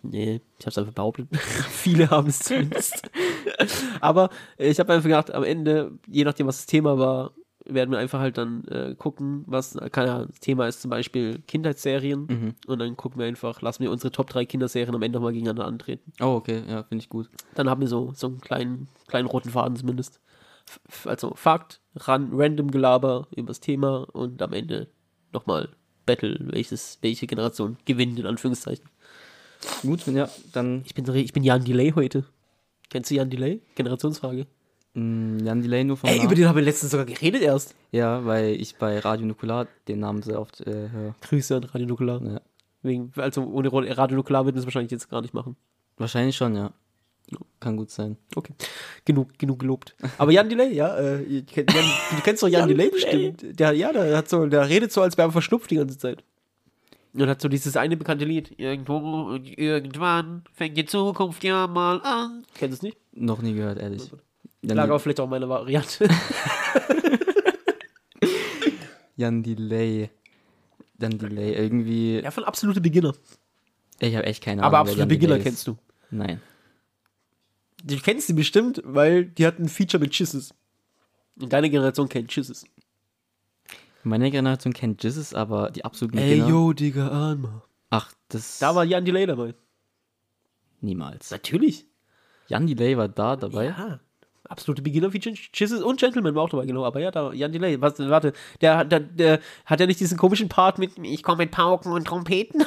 Nee, ich hab's einfach behauptet. Viele haben es zumindest. Aber ich habe einfach gedacht, am Ende, je nachdem, was das Thema war, werden wir einfach halt dann äh, gucken, was, keine Ahnung, das Thema ist zum Beispiel Kindheitsserien. Und dann gucken wir einfach, lassen wir unsere Top 3 Kinderserien am Ende nochmal gegeneinander antreten. Oh, okay, ja, finde ich gut. Dann haben wir so, so einen kleinen, kleinen roten Faden zumindest. F also Fakt, ran, random Gelaber über das Thema und am Ende nochmal Battle, welches, welche Generation gewinnt, in Anführungszeichen. Gut, ja, dann Ich bin, ich bin Jan Delay heute. Kennst du Jan Delay? Generationsfrage. mh, Jan Delay nur vom Ey, Namen. über den haben wir letztens sogar geredet erst. Ja, weil ich bei Radio Nukular den Namen sehr oft äh, höre. Grüße an Radio Nukular. Ja. Wegen, also ohne Radio Nukular würden wir es wahrscheinlich jetzt gar nicht machen. Wahrscheinlich schon, ja. Kann gut sein. Okay. Genug, genug gelobt. Aber Jan Delay, ja, äh, kennt, Jan, du kennst doch Jan, Delay bestimmt. Der, ja, der hat so, der redet so, als wäre er verschnupft die ganze Zeit. Und hat so dieses eine bekannte Lied. Irgendwo und irgendwann fängt die Zukunft ja mal an. Kennst du es nicht? Noch nie gehört, ehrlich. Jan, Lag aber vielleicht auch meine Variante. Jan Delay. Jan Delay, irgendwie. ja, von absolute Beginner. Ich habe echt keine Ahnung. Aber absolute Beginner Delay kennst du. Nein. Du kennst sie bestimmt, weil die hatten ein Feature mit Chisses. Und deine Generation kennt Chisses. Meine Generation kennt Jesus, aber die absoluten Ey, Beginner. yo, Digga, Anma. Ach, das. Da war Jan Delay dabei. niemals. Natürlich. Jan Delay war da dabei. Ja. Absolute Beginner-Feature. Chisses und Gentleman war auch dabei, genau. Aber ja, da Jan Delay. Was, warte, der, der, der hat ja nicht diesen komischen Part mit Ich komme mit Pauken und Trompeten.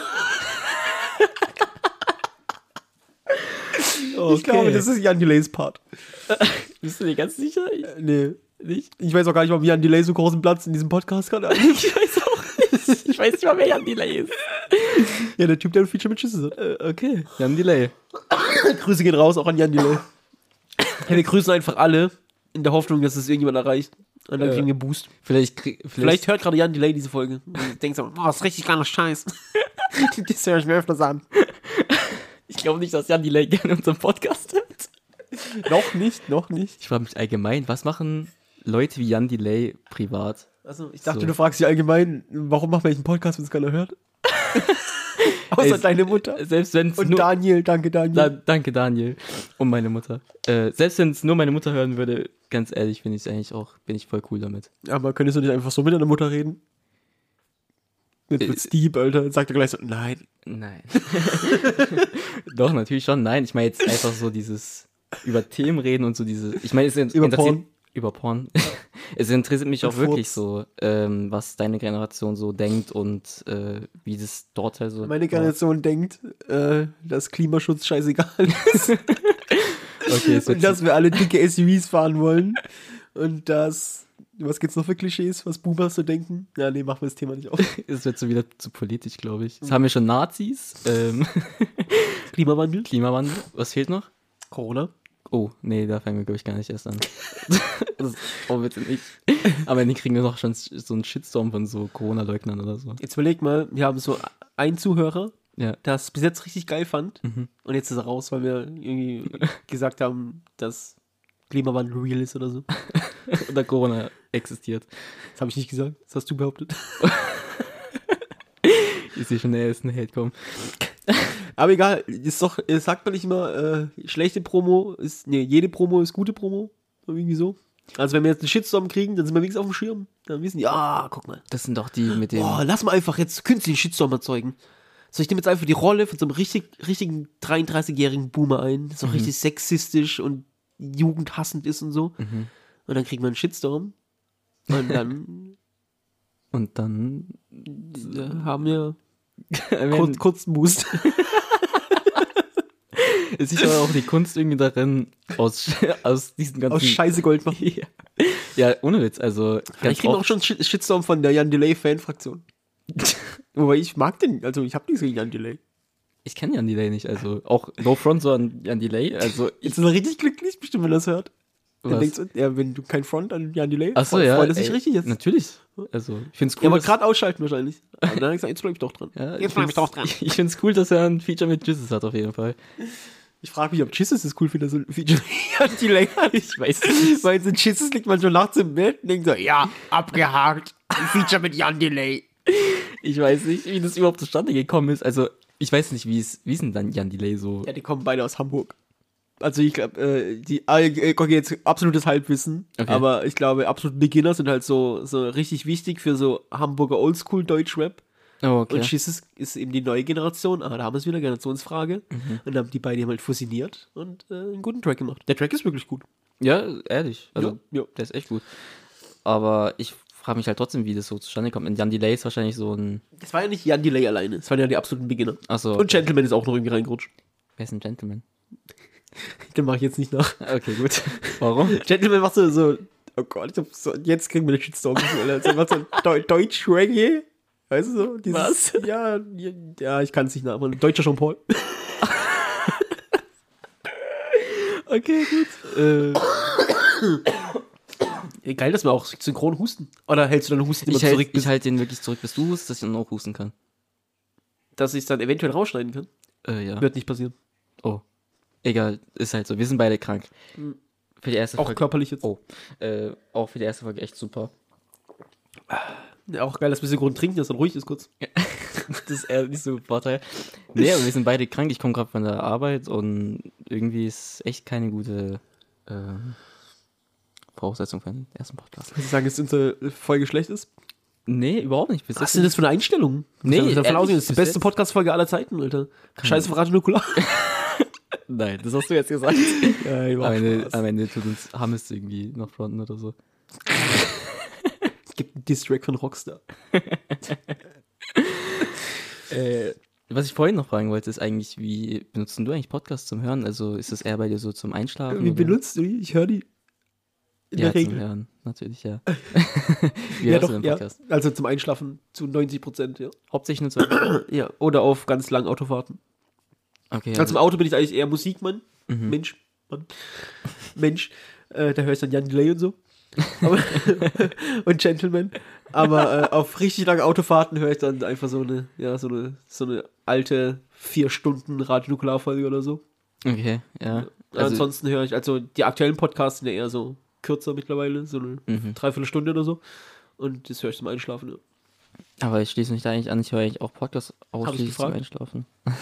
Ich glaube, das ist Jan Delays Part. Bist du dir ganz sicher? Äh, Nee, nicht. Ich weiß auch gar nicht, warum Jan Delay so großen Platz in diesem Podcast hat. Ich weiß auch nicht. Ich weiß nicht mal, wer Jan Delay ist. ja, der Typ, der ein Feature mit Chisses hat. Äh, okay. Jan Delay. Grüße gehen raus, auch an Jan Delay. ja, wir grüßen einfach alle, in der Hoffnung, dass es irgendjemand erreicht. Und dann Ja. kriegen wir Boost. Vielleicht, krieg- vielleicht, Vielleicht hört gerade Jan Delay diese Folge. Und denkt so, oh, das ist richtig geiler Scheiß. das höre ich mir öfters an. Ich glaube nicht, dass Jan Delay gerne unseren Podcast hört. noch nicht, noch nicht. Ich frage mich allgemein, was machen Leute wie Jan Delay privat? Also, ich dachte, So. du fragst dich allgemein, warum machen wir einen Podcast, wenn es keiner hört? Außer Ey, deine Mutter. Selbst wenn es Und nur... Daniel, danke Daniel. Da, danke, Daniel. Und meine Mutter. Äh, selbst wenn es nur meine Mutter hören würde, ganz ehrlich, finde ich es eigentlich auch, bin ich voll cool damit. Aber könntest du nicht einfach so mit deiner Mutter reden? Jetzt wird's Äh, deep, Alter. Sagt er gleich so, nein. Nein. Doch, natürlich schon. Nein, ich meine jetzt einfach so dieses über Themen reden und so diese. Ich meine, es interessiert-. Über Porn. es interessiert mich auch Und wirklich Furz. so, ähm, was deine Generation so denkt und äh, wie das dort halt so. Meine Generation denkt, äh, dass Klimaschutz scheißegal ist. Okay, und dass wir alle dicke SUVs fahren wollen. Und dass, was gibt's noch für Klischees, was Boomers so denken? Ja, nee, machen wir das Thema nicht auf. es wird so wieder zu politisch, glaube ich. Jetzt haben wir schon Nazis, ähm, Klimawandel, Klimawandel. Was fehlt noch? Corona. Oh, nee, da fangen wir, glaube ich, gar nicht erst an. das, oh, bitte nicht. Am Ende kriegen wir noch schon so einen Shitstorm von so Corona-Leugnern oder so. Jetzt überleg mal, wir haben so einen Zuhörer, Ja. der es bis jetzt richtig geil fand. Mhm. Und jetzt ist er raus, weil wir irgendwie gesagt haben, dass Klimawandel real ist oder so. Oder Corona existiert. Das habe ich nicht gesagt. Das hast du behauptet. Ich sehe schon, der ist ein Hate kommen. Aber egal, ist doch, äh, sagt man nicht immer, äh, schlechte Promo ist, nee, jede Promo ist gute Promo. Irgendwie so. Also wenn wir jetzt einen Shitstorm kriegen, dann sind wir wenigstens auf dem Schirm. Dann wissen die, ah, guck mal. Das sind doch die mit dem. Boah, lass mal einfach jetzt künstlichen Shitstorm erzeugen. So, ich nehme jetzt einfach die Rolle von so einem richtig, richtigen 33-jährigen Boomer ein, der so richtig sexistisch und jugendhassend ist und so. Und dann kriegen wir einen Shitstorm. Und dann Und dann äh, haben wir kurz, kurzen Boost. ist sicher auch die Kunst irgendwie darin, aus, aus diesen ganzen. Aus Scheiße Gold machen. ja. ja, ohne Witz. Also, ich kriege auch schon Shit- Shitstorm von der Jan Delay Fanfraktion. Wobei ich mag den, also ich habe nichts gegen Jan Delay. Ich kenne Jan Delay nicht, also auch No Front, so an Jan Delay. Also, ich, Jetzt ist er richtig glücklich, bestimmt, wenn er das hört. Dann Was? denkst du, ja, wenn du kein Front an Jan Delay Achso, ja. freut er sich ey, richtig jetzt. Natürlich. Also, ich finde es cool. Ja, aber gerade ausschalten wahrscheinlich. Und dann gesagt, jetzt bleib ich doch dran. ja, jetzt bleib ich doch dran. Ich, ich finde es cool, dass er ein Feature mit Jesus hat, auf jeden Fall. Ich frage mich, ob Jesus es cool findet, so ein Feature Jan Delay hat. Ich weiß nicht. Weil so Jesus liegt manchmal nachts im Bett und denkt so, ja, abgehakt. Ein Feature mit Jan Delay. Ich weiß nicht, wie das überhaupt zustande gekommen ist. Also, ich weiß nicht, wie es, wie ist denn dann Jan Delay so? Ja, die kommen beide aus Hamburg. Also ich glaube, äh, die, äh, okay, jetzt absolutes Halbwissen, Okay. aber ich glaube, absolute Beginner sind halt so, so richtig wichtig für so Hamburger Oldschool Deutschrap. Oh, okay. Und Jesus ist eben die neue Generation, ah, da haben wir es wieder, Generationsfrage. Mhm. Und dann haben die beiden halt fusioniert und äh, einen guten Track gemacht. Der Track ist wirklich gut. Ja, ehrlich. Also, Ja, ja. der ist echt gut. Aber ich frage mich halt trotzdem, wie das so zustande kommt. Und Jan Delay ist wahrscheinlich so ein. Das war ja nicht Jan Delay alleine, es waren ja die absoluten Beginner. Achso. Und Gentleman ist auch noch irgendwie reingerutscht. Wer ist ein Gentleman? Den mache ich jetzt nicht nach. Okay, gut. Warum? Gentleman macht so, so oh Gott, so, jetzt kriegen wir den Shitstorm. Er macht so Deu Deutsch-Reggae. Weißt du so? Dieses, Was? Ja, ja, ich kann es nicht nachmachen. Deutscher Jean-Paul. Okay, gut. Äh, geil, dass wir auch synchron husten. Oder hältst du deinen Husten immer Ich halte zurück, bis, ich halt den wirklich zurück, bis du hustest, dass ich dann auch husten kann. dass ich es dann eventuell rausschneiden kann? Äh, ja. Wird nicht passieren. Oh. Egal, ist halt so. Wir sind beide krank. Für die erste Auch Folge. körperlich jetzt. Oh. Äh, auch für die erste Folge echt super. Ja, auch geil, dass wir synchron trinken, dass dann ruhig ist kurz. Das ist eher nicht so ein Vorteil. Nee, aber wir sind beide krank. Ich komme gerade von der Arbeit und irgendwie ist echt keine gute ähm, Voraussetzung für den ersten Podcast. Kannst du sagen, dass unsere Folge schlecht ist? Nee, überhaupt nicht. Bis Was ist denn das für eine Einstellung? Nee, ich davon ausgehen, das ist die beste Podcast-Folge aller Zeiten, Alter. Scheiße Radio Nukular. Nein, das hast du jetzt gesagt. ja, am, Ende, am Ende tut uns Hammes irgendwie noch fronten oder so. gibt einen Distrack von Rockstar. Äh, was ich vorhin noch fragen wollte, ist eigentlich, wie benutzt du eigentlich Podcasts zum Hören? Also ist das eher bei dir so zum Einschlafen? Wie oder? benutzt du die? Ich höre die. In ja, der zum Regel. Hören, natürlich, ja. wie Ja, hörst doch, du den ja. Podcast? Also zum Einschlafen zu 90 Prozent, ja. Hauptsächlich nur zum Ja, oder auf ganz langen Autofahrten. Okay, Also im Auto bin ich eigentlich eher Musikmann. Mensch, Mann. Mensch. Äh, da höre ich dann Jan Delay und so. Und Gentleman. Aber äh, auf richtig lange Autofahrten höre ich dann einfach so eine, ja, so eine, so eine alte vier Stunden Radionuklearfolge oder so. okay, ja. Also, Ansonsten höre ich, also die aktuellen Podcasts sind ja eher so kürzer mittlerweile, so eine Mhm. Dreiviertelstunde oder so. Und das höre ich zum Einschlafen. Ja. Aber ich schließe mich da eigentlich an, ich höre eigentlich auch Podcasts ausschließlich zum? Einschlafen.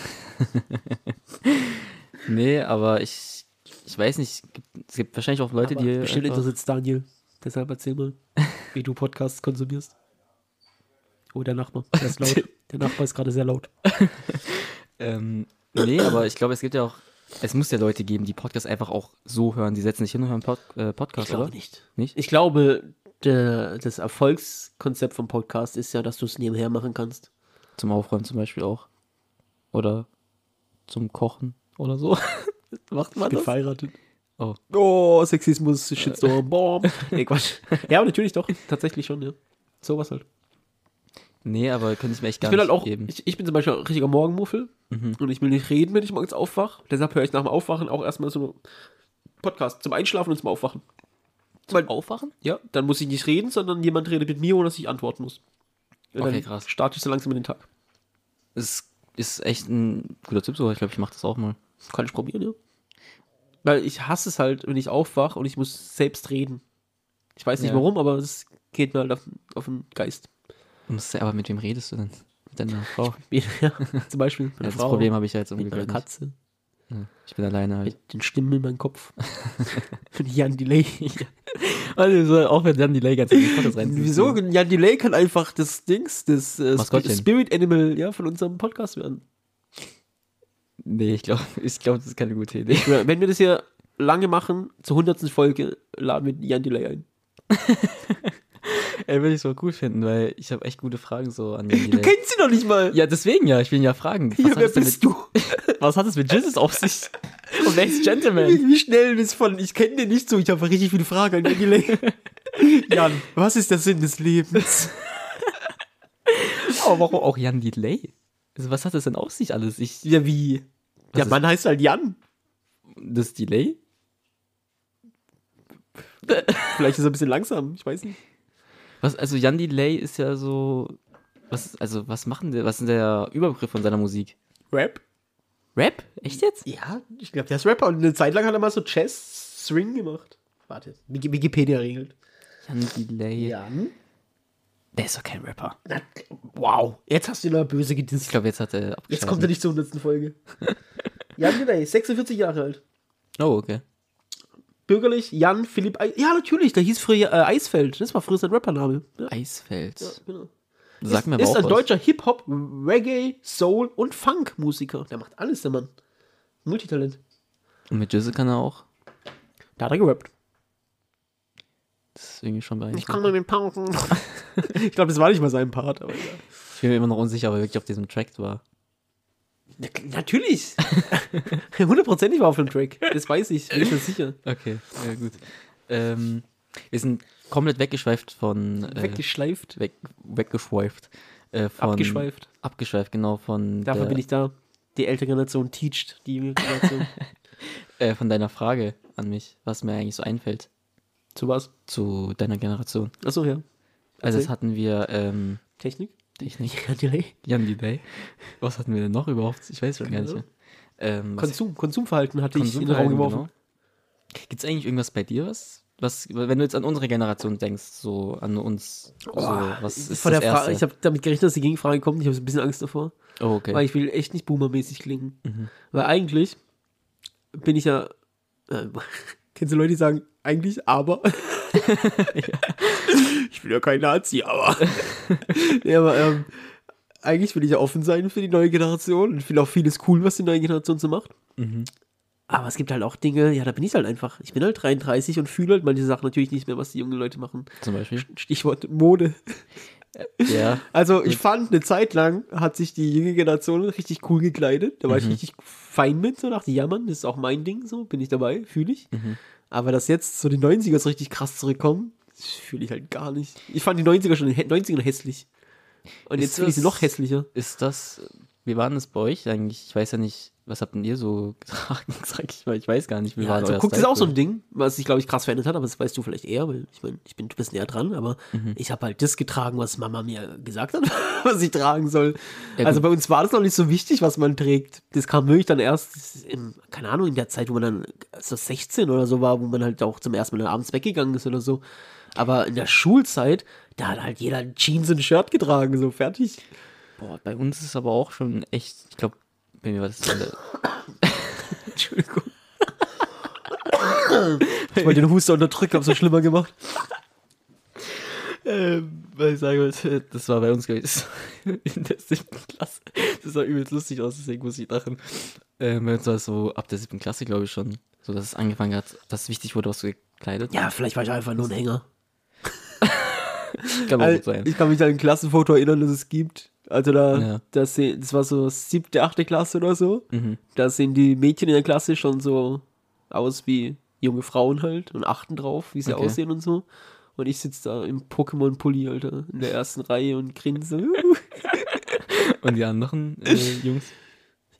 nee, aber ich, ich weiß nicht, es gibt, es wahrscheinlich auch Leute, Aber die. bestimmt interessiert Daniel. Deshalb erzähl mal, wie du Podcasts konsumierst. Oh, der Nachbar. Der ist laut. Der Nachbar ist gerade sehr laut. Ähm, nee, aber ich glaube, es gibt ja auch, es muss ja Leute geben, die Podcasts einfach auch so hören. Die setzen sich hin und hören Pod, äh, Podcast, oder? nicht. Nicht? Ich glaube, der, das Erfolgskonzept vom Podcast ist ja, dass du es nebenher machen kannst. Zum Aufräumen zum Beispiel auch. Oder zum Kochen oder so. Macht man Ich bin das? verheiratet. Oh. Oh, Sexismus, Shitstorm, Bomb. Nee, Quatsch. Ja, natürlich doch. Tatsächlich schon, ja. Sowas halt. Nee, aber könnte ich mir echt gar Ich bin nicht halt auch, geben. ich, ich bin zum Beispiel ein richtiger Morgenmuffel und ich will nicht reden, wenn ich morgens aufwache. Deshalb höre ich nach dem Aufwachen auch erstmal so einen Podcast zum Einschlafen und zum Aufwachen. Weil, Aufwachen? ja, dann muss ich nicht reden, sondern jemand redet mit mir, ohne dass ich antworten muss. Und Okay, krass. starte ich so langsam in den Tag. Es ist echt ein guter Tipp sogar. Ich glaube, ich mache das auch mal. Kann ich probieren, ja. Weil ich hasse es halt, wenn ich aufwache und ich muss selbst reden. Ich weiß nicht Ja. warum, aber es geht mir halt auf, auf den Geist. Aber mit wem redest du denn? Mit deiner Frau? Ja, zum Beispiel mit Ja, das Frau, Problem habe ich ja jetzt mit meiner umgekehrt. Katze, Ich bin alleine halt. mit den Stimmen in meinem Kopf. Jan Delay. Also, auch wenn dann die Lay ganz Fotos rein. Wieso? Jan Delay kann einfach das Dings, das äh. Spirit Animal ja, von unserem Podcast werden. Nee, ich glaube, ich glaub, das ist keine gute Idee. Wenn wir das hier lange machen, zur 100. Folge, laden wir Jan Delay ein. Ey, würde ich so cool finden, weil ich habe echt gute Fragen so an Jan Du kennst ihn doch nicht mal. Ja, deswegen ja, ich will ihn ja fragen. Was, Ja, wer bist mit, du? was hat es mit Jesus auf sich? Und ist Gentleman? Wie, wie schnell das von, ich kenne den nicht so, ich habe richtig viele Fragen an Jan Delay. Jan, was ist der Sinn des Lebens? Aber warum auch Jan Delay? Also, was hat das denn auf sich alles? Ich, Ja, wie? Der ist- Mann heißt halt Jan. das Delay? Vielleicht ist er ein bisschen langsam, ich weiß nicht. Was, also Jan Delay ist ja so. Was, also, was machen der? Was ist der Überbegriff von seiner Musik? Rap? Rap? Echt jetzt? Ja, ich glaube, der ist Rapper. Und eine Zeit lang hat er mal so Jazz Swing gemacht. Warte, Wiki- Wikipedia regelt. Jan Delay. Jan? Der ist doch kein Rapper. Na, wow, jetzt hast du ihn aber böse gedisst. Ich glaube, jetzt hat er Jetzt kommt er nicht zur 100. Folge. Jan Delay, 46 Jahre alt. Oh, okay. Bürgerlich Jan Philipp Eis Ja, natürlich, der hieß früher äh, Eisfeld. Das war früher sein Rappername. Ja, Eisfeld. genau. Sag ist, mir aber ist ein was. deutscher Hip-Hop, Reggae, Soul und Funk-Musiker. Der macht alles, der Mann. Multitalent. Und mit Jizzle kann er auch. Da hat er gerappt. Das ist irgendwie schon Ich beeindruckend. kann nur den Pausen. ich glaube, das war nicht mal sein Part, aber ja. Ich bin mir immer noch unsicher, ob er wirklich auf diesem Track war. Na, Natürlich. Hundertprozentig war auf dem Track. Das weiß ich, bin ich mir sicher. Okay, ja gut. Ähm, wir sind komplett weggeschweift von. Äh, Weggeschleift, weg, weggeschweift. Äh, von, abgeschweift. Abgeschweift, genau. Von, Dafür bin ich da. Die ältere Generation teacht die jüngere Generation. äh, von deiner Frage an mich, was mir eigentlich so einfällt Zu was? zu deiner Generation. Achso, ja. Also, Erzähl. das hatten wir. Ähm, Technik? Technik. Ja, Delay. Jan Delay. Was hatten wir denn noch überhaupt? Ich weiß schon gar nicht mehr. Ähm, Konsum, Konsumverhalten hatte ich in den Raum geworfen. genau. Gibt es eigentlich irgendwas bei dir, was, was, wenn du jetzt an unsere Generation denkst, so an uns, so, was ist das der Frage, Erste? ich habe damit gerechnet, dass die Gegenfrage kommt. Ich habe ein bisschen Angst davor. oh, okay. Weil ich will echt nicht boomermäßig klingen. Mhm. Weil eigentlich bin ich ja. Äh, kennst du Leute, die sagen, eigentlich, aber. Ich bin ja kein Nazi, aber. nee, aber ähm, eigentlich will ich ja offen sein für die neue Generation und ich finde auch vieles cool, was die neue Generation so macht. Mhm. Aber es gibt halt auch Dinge, ja, da bin ich halt einfach. Ich bin halt 33 und fühle halt manche Sachen natürlich nicht mehr, was die jungen Leute machen. Zum Beispiel. Stichwort Mode. Ja. Also ich fand, eine Zeit lang hat sich die junge Generation richtig cool gekleidet. Da war ich richtig fein mit, so dachte ich, ja Mann, das ist auch mein Ding, so bin ich dabei, fühle ich. Aber dass jetzt so die 90er so richtig krass zurückkommen, das fühle ich halt gar nicht. Ich fand die 90er schon in den 90ern hässlich. Und Ist jetzt finde ich sie noch hässlicher. Ist das, wie war denn das bei euch eigentlich? Ich weiß ja nicht, was habt denn ihr so getragen, sag ich mal. Ich weiß gar nicht, wie Ja, war also euer guck, das ist auch so ein? Ding, was sich, glaube ich, krass verändert hat, aber das weißt du vielleicht eher, weil ich meine, ich bin, du bist näher dran, aber Mhm. ich habe halt das getragen, was Mama mir gesagt hat, was ich tragen soll. Ja, also bei uns war das noch nicht so wichtig, was man trägt. Das kam wirklich dann erst, in, keine Ahnung, in der Zeit, wo man dann so 16 oder so war, wo man halt auch zum ersten Mal abends weggegangen ist oder so. Aber in der Schulzeit, da hat halt jeder Jeans und Shirt getragen, so fertig. Boah, bei uns ist es aber auch schon echt, ich glaube, bei mir war das Entschuldigung. ich wollte den Huster unterdrücken, hab's so schlimmer gemacht. Ähm, weil ich sagen wollte, das war bei uns gewesen in der siebten Klasse. Das sah übelst lustig aus, deswegen muss ich lachen. Ähm, bei uns war es so ab der siebten Klasse, glaube ich schon, so dass es angefangen hat, dass es wichtig wurde, was du gekleidet Ja, vielleicht war ich einfach nur ein Hänger. Kann auch gut Also, sein. ich kann mich an ein Klassenfoto erinnern, das es gibt. Also da, Ja. das, das war so siebte, achte Klasse oder so. Mhm. Da sehen die Mädchen in der Klasse schon so aus wie junge Frauen halt und achten drauf, wie sie Okay. aussehen und so. Und ich sitze da im Pokémon-Pulli, Alter, in der ersten Reihe und grinse. Und die anderen äh, Jungs?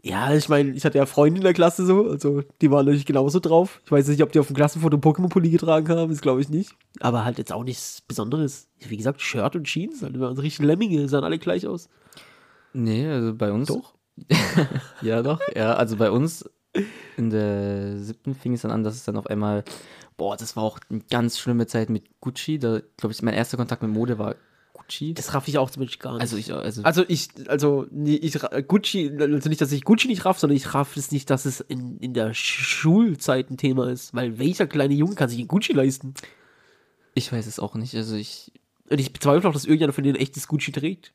Ja, ich meine, ich hatte ja Freunde in der Klasse so, also die waren natürlich genauso drauf. Ich weiß nicht, ob die auf dem Klassenfoto Pokémon-Pulli getragen haben, das glaube ich nicht. Aber halt jetzt auch nichts Besonderes. Wie gesagt, Shirt und Jeans, halt, die waren so richtig Lemminge, sahen alle gleich aus. Nee, also bei uns. Doch. Ja, doch. Ja, also bei uns in der siebten fing es dann an, dass es dann auf einmal, boah, das war auch eine ganz schlimme Zeit mit Gucci. Da, glaube ich, mein erster Kontakt mit Mode war Gucci. Das raff ich auch zum Beispiel gar nicht. also ich, also, Also ich, also nee, ich Gucci, also nicht, dass ich Gucci nicht raff, sondern ich raff es nicht, dass es in, in der Sch- Schulzeit ein Thema ist. Weil welcher kleine Junge kann sich einen Gucci leisten? ich weiß es auch nicht. Also ich, Und ich bezweifle auch, dass irgendjemand von denen echtes Gucci trägt.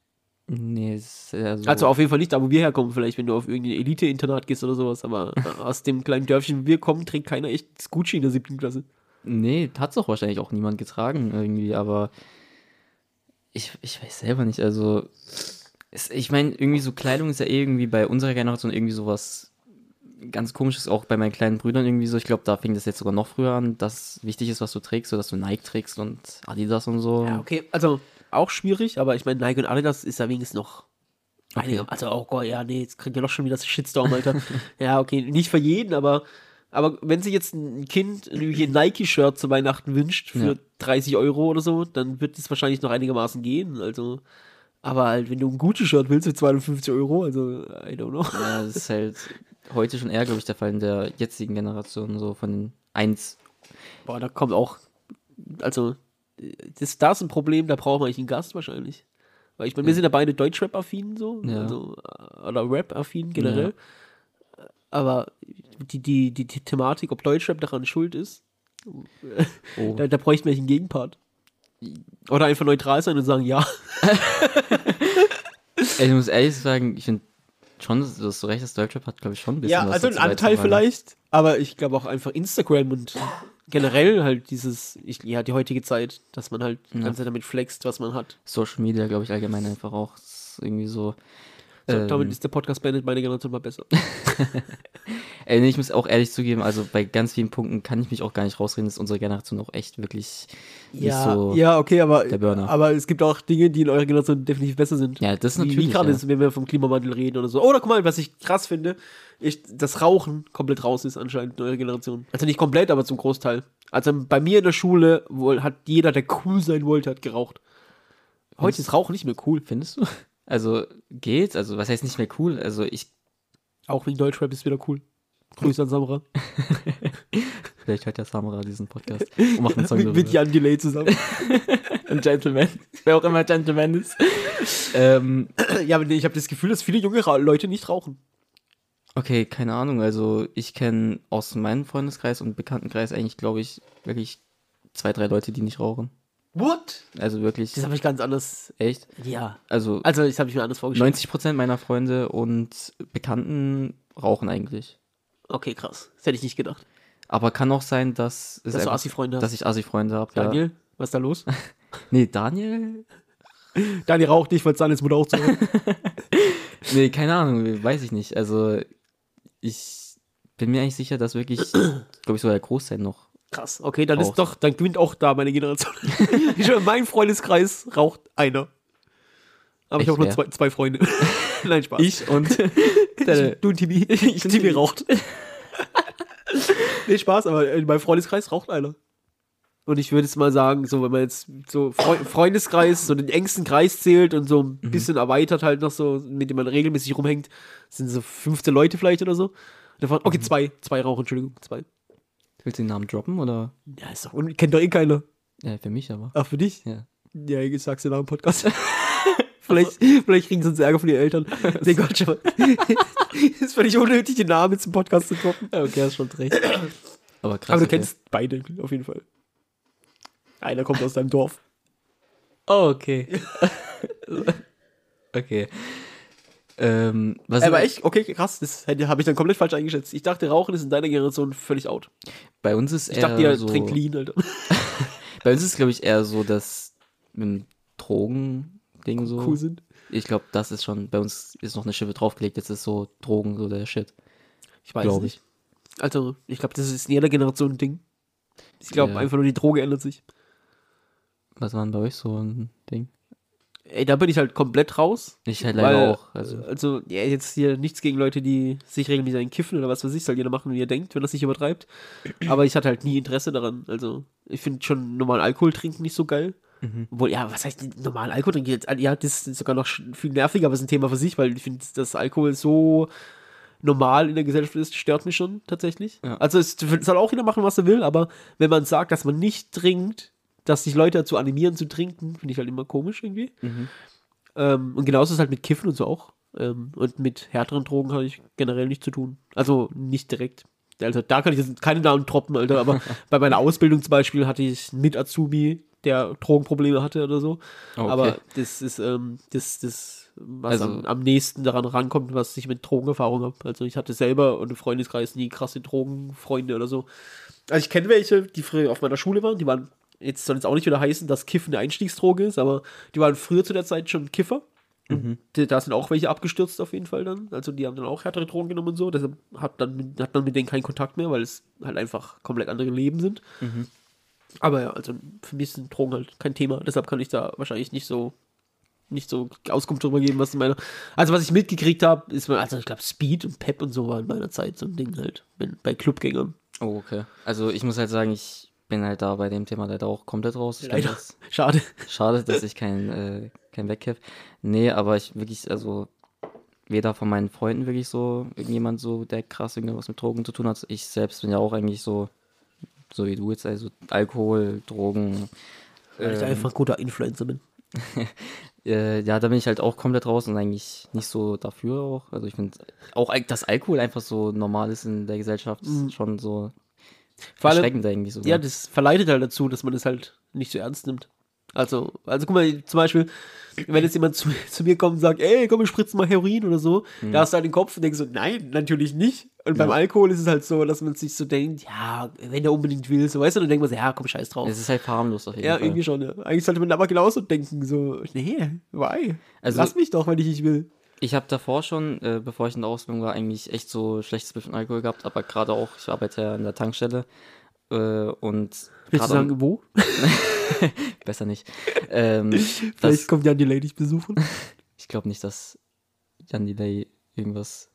nee, es ist eher so. Also auf jeden Fall nicht da, wo wir herkommen, vielleicht, wenn du auf irgendein Elite-Internat gehst oder sowas. Aber aus dem kleinen Dörfchen, wo wir kommen, trägt keiner echtes Gucci in der siebten Klasse. Nee, hat es doch wahrscheinlich auch niemand getragen irgendwie, aber ich, ich weiß selber nicht. Also, es, ich meine, irgendwie so Kleidung ist ja eh irgendwie bei unserer Generation irgendwie sowas ganz komisches, auch bei meinen kleinen Brüdern irgendwie so. Ich glaube, da fing das jetzt sogar noch früher an, dass wichtig ist, was du trägst, so dass du Nike trägst und Adidas und so. Ja, okay. Also auch schwierig, aber ich meine, Nike und Adidas ist ja wenigstens noch. Okay. Also, oh Gott, ja, nee, jetzt kriegt ihr doch schon wieder das Shitstorm, Alter. ja, okay, nicht für jeden, aber Aber wenn sich jetzt ein Kind ein Nike-Shirt zu Weihnachten wünscht für Ja. 30 Euro oder so, dann wird es wahrscheinlich noch einigermaßen gehen. Also, aber halt, wenn du ein gutes Shirt willst für 250 Euro, also, I don't know. Ja, das ist halt heute schon eher, glaube ich, der Fall in der jetzigen Generation, so von den 1. Boah, da kommt auch, also, das, da ist ein Problem, da braucht man eigentlich einen Gast wahrscheinlich. Weil ich meine, wir sind ja beide Deutschrap-affin so, Ja. also, oder Rap-affin generell. Aber die, die, die, die Thematik, ob Deutschrap daran schuld ist, Oh. da, da bräuchten wir einen Gegenpart. Oder einfach neutral sein und sagen, ja. Ich muss ehrlich sagen, ich finde schon, dass du hast recht, das Deutschrap hat, glaube ich, schon ein bisschen Ja, also ein Anteil vielleicht, aber ich glaube auch einfach Instagram und generell halt dieses, ich, ja, die heutige Zeit, dass man halt die Ja. ganze Zeit damit flext, was man hat. Social Media, glaube ich, allgemein einfach auch. Irgendwie so. So, ähm, damit ist der Podcast beendet, meine Generation war besser. Ey, nee, ich muss auch ehrlich zugeben, also bei ganz vielen Punkten kann ich mich auch gar nicht rausreden, dass unsere Generation auch echt wirklich nicht so. ja, okay, aber, der Burner. aber es gibt auch Dinge, die in eurer Generation definitiv besser sind. Ja, das ist natürlich. wie gerade ja. ist, wenn wir vom Klimawandel reden oder so. Oder guck mal, was ich krass finde, ich, das Rauchen komplett raus ist anscheinend in eurer Generation. Also nicht komplett, aber zum Großteil. Also bei mir in der Schule wohl hat jeder, der cool sein wollte, hat geraucht. Heute ist Rauchen nicht mehr cool. Findest du? Also geht, also was heißt nicht mehr cool? Also ich, Auch wegen Deutschrap ist wieder cool. Grüße an Samra. vielleicht hört ja Samara diesen Podcast und macht einen Song mit, mit. Jan Delay zusammen. Ein Gentleman, wer auch immer Gentleman ist. ähm, ja, aber ich habe das Gefühl, dass viele junge Leute nicht rauchen. okay, keine Ahnung, also ich kenne aus meinem Freundeskreis und Bekanntenkreis eigentlich, glaube ich, wirklich zwei, drei Leute, die nicht rauchen. What? Also wirklich, Das habe ich ganz anders. echt. Ja. Also Also, das habe ich mir anders vorgestellt. 90% meiner Freunde und Bekannten rauchen eigentlich. Okay, krass. Das hätte ich nicht gedacht. Aber kann auch sein, dass, Dass du Assi-Freunde dass ich Assi-Freunde habe. Ja. Daniel, was ist da los? Nee, Daniel? Daniel raucht nicht, weil Daniels Mutter auch zu. Nee, keine Ahnung, weiß ich nicht. Also, ich bin mir eigentlich sicher, dass wirklich, glaube ich, so der Großteil noch. Krass. Okay, dann Raucht. ist doch, dann gewinnt auch da meine Generation. ich in meinem Freundeskreis raucht einer. Aber ich Echt, habe nur zwei, zwei Freunde. Nein, Spaß. Ich und der, du und Timmy. Ich und Timmy raucht. nee, Spaß, aber in meinem Freundeskreis raucht einer. Und ich würde jetzt mal sagen, so, wenn man jetzt so Freu Freundeskreis, so den engsten Kreis zählt und so ein bisschen erweitert halt noch so, mit dem man regelmäßig rumhängt, sind so 15 Leute vielleicht oder so. Davon, okay, zwei, zwei rauchen, Entschuldigung, zwei. Willst du den Namen droppen oder? Ja, ist doch, und kennt doch eh keiner. Ja, für mich aber. Ach, für dich? Ja. Ja, ich sag's dir nach dem Podcast. vielleicht, vielleicht kriegen sie uns Ärger von den Eltern. Nee, Gott, schon. ist völlig unnötig, den Namen im Podcast zu droppen. Okay, hast schon recht. Aber krass. Aber du okay. kennst beide auf jeden Fall. Einer kommt aus deinem Dorf. Oh, okay. okay. Ähm, was Aber echt, okay, krass, das habe ich dann komplett falsch eingeschätzt. Ich dachte, Rauchen ist in deiner Generation völlig out. bei uns ist Ich eher dachte, ihr so, trinkt Lean, Alter. Bei uns ist glaube ich eher so das mit dem Drogen-Ding so. Cool sind. Ich glaube, das ist schon, bei uns ist noch eine Schippe draufgelegt, jetzt ist so Drogen so der Shit. Ich weiß Glaub nicht. Also, ich glaube, das ist in jeder Generation ein Ding. Ich glaube Ja. einfach nur, die Droge ändert sich. Was war denn bei euch so ein Ding? Ey, da bin ich halt komplett raus. Ich halt leider Weil, auch. Also, Also, ja, jetzt hier nichts gegen Leute, die sich regelmäßig einen kiffen oder was weiß ich, soll jeder machen, wie er denkt, wenn er sich übertreibt. Aber ich hatte halt nie Interesse daran. Also, ich finde schon normalen Alkohol trinken nicht so geil. Mhm. Obwohl, ja, was heißt normalen Alkohol trinken? Ja, das ist sogar noch viel nerviger, aber es ist ein Thema für sich, weil ich finde, dass Alkohol so normal in der Gesellschaft ist, stört mich schon tatsächlich. Ja. Also, es soll auch jeder machen, was er will, aber wenn man sagt, dass man nicht trinkt, dass sich Leute dazu animieren zu trinken, finde ich halt immer komisch irgendwie. Mhm. Ähm, und genauso ist es halt mit Kiffen und so auch. Ähm, und mit härteren Drogen habe ich generell nichts zu tun. Also nicht direkt. Also da kann ich jetzt keine Namen droppen, Alter, aber bei meiner Ausbildung zum Beispiel hatte ich mit Azubi, der Drogenprobleme hatte oder so. Oh, okay. Aber das ist ähm, das, das, was Also- am, am nächsten daran rankommt, was ich mit Drogenerfahrung habe. Also ich hatte selber und im Freundeskreis nie krasse Drogenfreunde oder so. Also ich kenne welche, die früher auf meiner Schule waren, die waren, jetzt soll es auch nicht wieder heißen, dass Kiffen eine Einstiegsdroge ist, aber die waren früher zu der Zeit schon Kiffer. Die- da sind auch welche abgestürzt auf jeden Fall dann. Also die haben dann auch härtere Drogen genommen und so. Deshalb hat, dann, hat man mit denen keinen Kontakt mehr, weil es halt einfach komplett andere Leben sind. Aber ja, also für mich sind Drogen halt kein Thema. Deshalb kann ich da wahrscheinlich nicht so nicht so Auskunft darüber geben, was in meiner. Also, was ich mitgekriegt habe, ist, also ich glaube, Speed und Pep und so war in meiner Zeit so ein Ding halt. Wenn, bei Clubgängern. Oh, okay. Also ich muss halt sagen, ich bin halt da bei dem Thema leider auch komplett raus. Ich Leider. das- Schade. Schade, dass ich kein, äh, kein Wegkiff. Nee, aber ich wirklich, also weder von meinen Freunden wirklich so irgendjemand so, der krass irgendwas mit Drogen zu tun hat. Ich selbst bin ja auch eigentlich so, so wie du jetzt, also Alkohol, Drogen. Weil ich ähm, einfach ein guter Influencer bin. äh, ja, da bin ich halt auch komplett raus und eigentlich nicht so dafür auch. Also ich finde auch, dass Alkohol einfach so normal ist in der Gesellschaft, ist schon so Vor allem, eigentlich sogar. ja, das verleitet halt dazu, dass man es halt nicht so ernst nimmt. Also, also guck mal, zum Beispiel, wenn jetzt jemand zu, zu mir kommt und sagt, ey, komm, wir spritzen mal Heroin oder so, da hast du halt den Kopf und denkst so, nein, natürlich nicht. Und beim Ja. Alkohol ist es halt so, dass man sich so denkt, ja, wenn er unbedingt will, so, weißt du, dann denkt man so, ja, komm, scheiß drauf. es ist halt harmlos auf jeden Ja, Fall. irgendwie schon, ja. Eigentlich sollte man aber genauso denken, so, nee, why? Also- Lass mich doch, wenn ich nicht will. Ich habe davor schon, äh, bevor ich in der Ausbildung war, eigentlich echt so schlechtes Bild von Alkohol gehabt, aber gerade auch, ich arbeite ja in der Tankstelle äh, und Willst du sagen, wo? besser nicht. Ähm, Vielleicht das, kommt Jan die Lady besuchen. ich glaube nicht, dass Jan Delay irgendwas.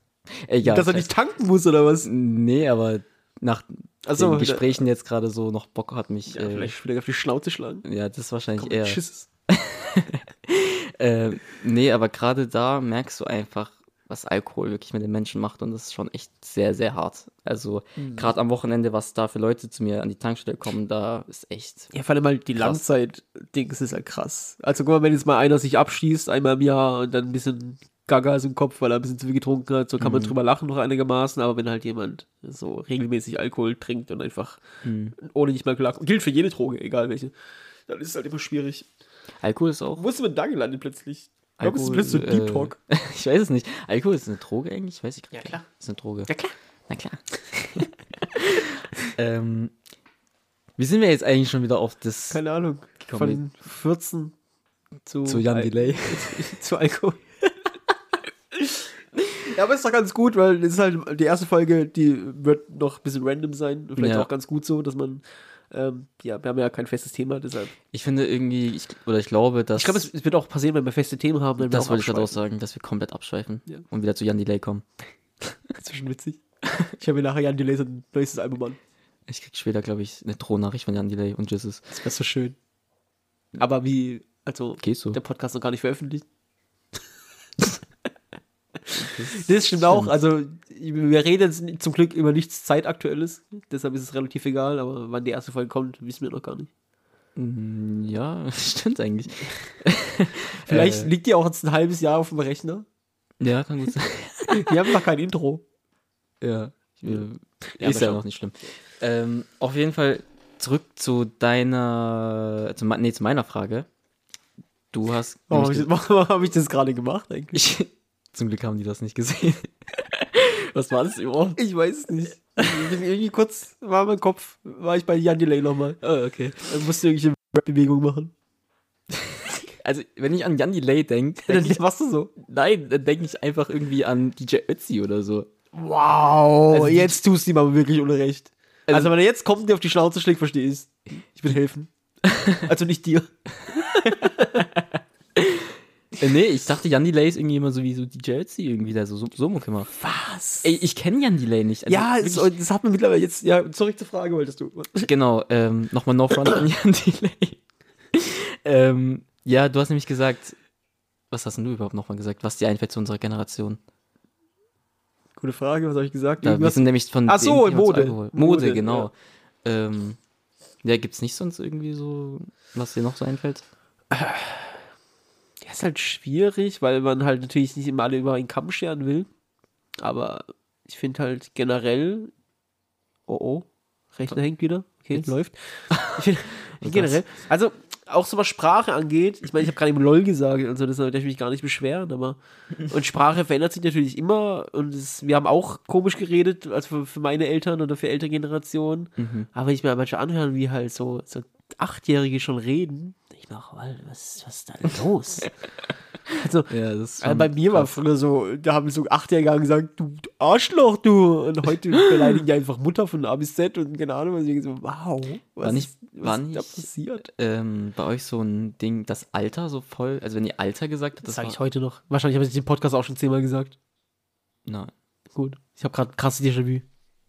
Egal. dass er nicht tanken muss oder was? Nee, aber nach Ach so, den Gesprächen jetzt gerade so noch Bock hat mich. Ja, äh, vielleicht wieder auf die Schnauze schlagen. ja, das ist wahrscheinlich Komm, eher. Tschüss. Äh, nee, aber gerade da merkst du einfach, was Alkohol wirklich mit den Menschen macht und das ist schon echt sehr, sehr hart. Also Mhm. gerade am Wochenende, was da für Leute zu mir an die Tankstelle kommen, da ist echt. Ja, vor allem halt die. Langzeit-Dings ist halt krass. Also guck mal, wenn jetzt mal einer sich abschießt, einmal im Jahr und dann ein bisschen Gaga ist im Kopf, weil er ein bisschen zu viel getrunken hat, so kann Mhm. man drüber lachen noch einigermaßen, aber wenn halt jemand so regelmäßig Alkohol trinkt und einfach Mhm. ohne nicht mal klarkommt, gilt für jede Droge, egal welche, dann ist es halt immer schwierig. Alkohol ist auch. Wo ist man da gelandet plötzlich? Ich glaube, es ist Alkohol, plötzlich so ein Deep äh, Talk. ich weiß es nicht. Alkohol ist eine Droge eigentlich? Weiß ich gerade Ja, nicht. klar. Ist eine Droge. Ja, klar. Na klar. ähm, wie sind wir jetzt eigentlich schon wieder auf das Keine Ahnung. Komm, Von 14 zu, zu Jan Al- Delay? zu Alkohol. ja, aber ist doch ganz gut, weil es ist halt die erste Folge, die wird noch ein bisschen random sein. Vielleicht Ja. auch ganz gut so, dass man, ähm, ja, wir haben ja kein festes Thema, deshalb. Ich finde irgendwie, ich, oder ich glaube, dass. Ich glaube, es, es wird auch passieren, wenn wir feste Themen haben. Das wollte ich gerade auch sagen, dass wir komplett abschweifen Ja. und wieder zu Jan Delay kommen. Das ist schon witzig. Ich habe mir nachher Jan Delay sein neuestes Album an. Ich krieg später, glaube ich, eine Drohnachricht von Jan Delay und Jesus. Das wäre so schön. Aber wie, also, Gehst du? der Podcast noch gar nicht veröffentlicht. Das stimmt auch. Also, wir reden zum Glück über nichts Zeitaktuelles. Deshalb ist es relativ egal. Aber wann die erste Folge kommt, wissen wir noch gar nicht. Mm, Ja, stimmt eigentlich. Vielleicht Äh. liegt die auch jetzt ein halbes Jahr auf dem Rechner. Ja, kann gut sein. Wir haben noch kein Intro. ja. Äh, Ja, ist ja noch nicht schlimm. Ähm, auf jeden Fall zurück zu deiner, zu, nee, zu meiner Frage. Du hast. Warum habe ich, das- hab ich das gerade gemacht eigentlich? Zum Glück haben die das nicht gesehen. Was war das überhaupt? Ich weiß es nicht. Irgendwie kurz, war mein Kopf, war ich bei Jan Delay nochmal. Oh, okay. Dann musste irgendwelche Rap-Bewegung machen. Also, wenn ich an Jan Delay denke, Dann denk ich, machst du so. nein, dann denke ich einfach irgendwie an DJ Ötzi oder so. Wow, Also jetzt tust du ihm aber wirklich unrecht. Also, Also- wenn er jetzt kommt und dir auf die Schnauze schlägt, verstehe ich Ich will helfen. Also nicht dir. Äh, nee, ich dachte, Jan Delay ist irgendwie immer so wie so DJ Ötzi irgendwie, der so, so, so macht. Was? Ey, ich kenne Jan Delay nicht. Also ja, wirklich- es, das hat man mittlerweile jetzt. Ja, zurück zur Frage wolltest du. Genau, ähm, nochmal No Front an Jan Delay. ähm, ja, du hast nämlich gesagt, was hast denn du überhaupt nochmal gesagt? Was dir einfällt zu unserer Generation? Gute Frage, was habe ich gesagt? Da, wir sind nämlich von Ach so, Mode. Mode, Mode, genau. Ja, ähm, ja gibt's nicht sonst irgendwie so, was dir noch so einfällt? Ja, ist halt schwierig, weil man halt natürlich nicht immer alle über einen Kamm scheren will. Aber ich finde halt generell. Oh oh, Rechner hängt wieder. Okay, Jetzt? läuft. Ich find, generell. Also, auch so was Sprache angeht. Ich meine, ich habe gerade eben LOL gesagt, also das darf ich mich gar nicht beschweren, aber. Und Sprache verändert sich natürlich immer. Und es, wir haben auch komisch geredet, also für, für meine Eltern oder für ältere Generationen. Mhm. Aber ich mir manchmal anhören, wie halt so, so Achtjährige schon reden. Ich mache, was, was ist da los? Also, Ja, Also bei mir war früher so, da haben so Achtjährige gesagt, du Arschloch, du. Und heute beleidigen die einfach Mutter von A bis Z und keine Ahnung, was ich so, wow, was, War nicht- ist- war was ist da nicht- passiert? ähm, bei euch so ein Ding, das Alter so voll, also wenn ihr Alter gesagt habt, Das das sage ich heute noch. Wahrscheinlich habe ich den Podcast auch schon zehnmal gesagt. Nein, Gut. Ich habe gerade krasse Déjà-vu.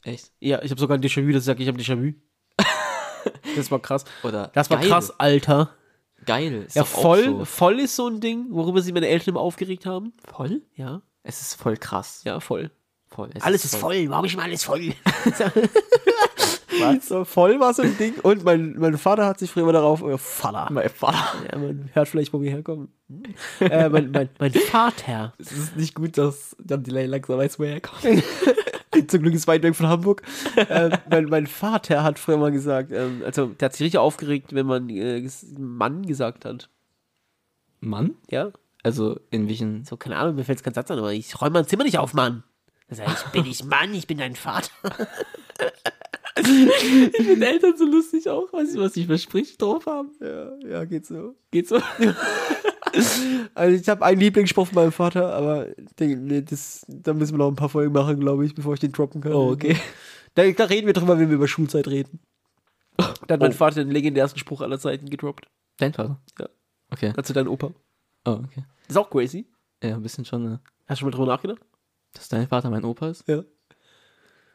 echt? Ja, ich habe sogar ein Déjà-vu, das sage ich habe Déjà-vu. das war krass. Oder Das war geil, krass, Alter. Geil. Ist Ja, voll, So. voll ist so ein Ding, worüber sich meine Eltern immer aufgeregt haben. Voll? Ja, Es ist voll krass. ja, voll. Voll. Es Alles ist voll, warum ist immer alles voll? so voll war so ein Ding. Und mein, mein Vater hat sich früher immer darauf, euer Vater. Mein Vater. Ja, man hört vielleicht, wo wir herkommen. äh, mein, mein, mein Vater. Es ist nicht gut, dass Jan Delay langsam weiß, woher er kommt. Zum Glück ist weit weg von Hamburg. ähm, mein, mein Vater hat früher mal gesagt, ähm, also der hat sich richtig aufgeregt, wenn man äh, Mann gesagt hat. Mann? Ja, Also in welchen. so keine Ahnung, mir fällt kein Satz an, aber ich räume mein Zimmer nicht auf, Mann. Das heißt, ich bin nicht Mann, ich bin dein Vater. Ich finde Eltern so lustig auch, weißt du, was die für Sprich drauf haben. Ja, ja, geht so. Geht so. Also ich habe einen Lieblingsspruch von meinem Vater, aber nee, das, da müssen wir noch ein paar Folgen machen, glaube ich, bevor ich den droppen kann. Oh, okay. Da, da reden wir drüber, wenn wir über Schulzeit reden. Da hat mein Oh. Vater den legendärsten Spruch aller Zeiten gedroppt. Dein Vater? Ja. Okay. Also dein Opa. Oh, okay. Ist auch crazy. Ja, ein bisschen schon, ne? Hast du schon mal drüber nachgedacht? Dass dein Vater mein Opa ist? Ja.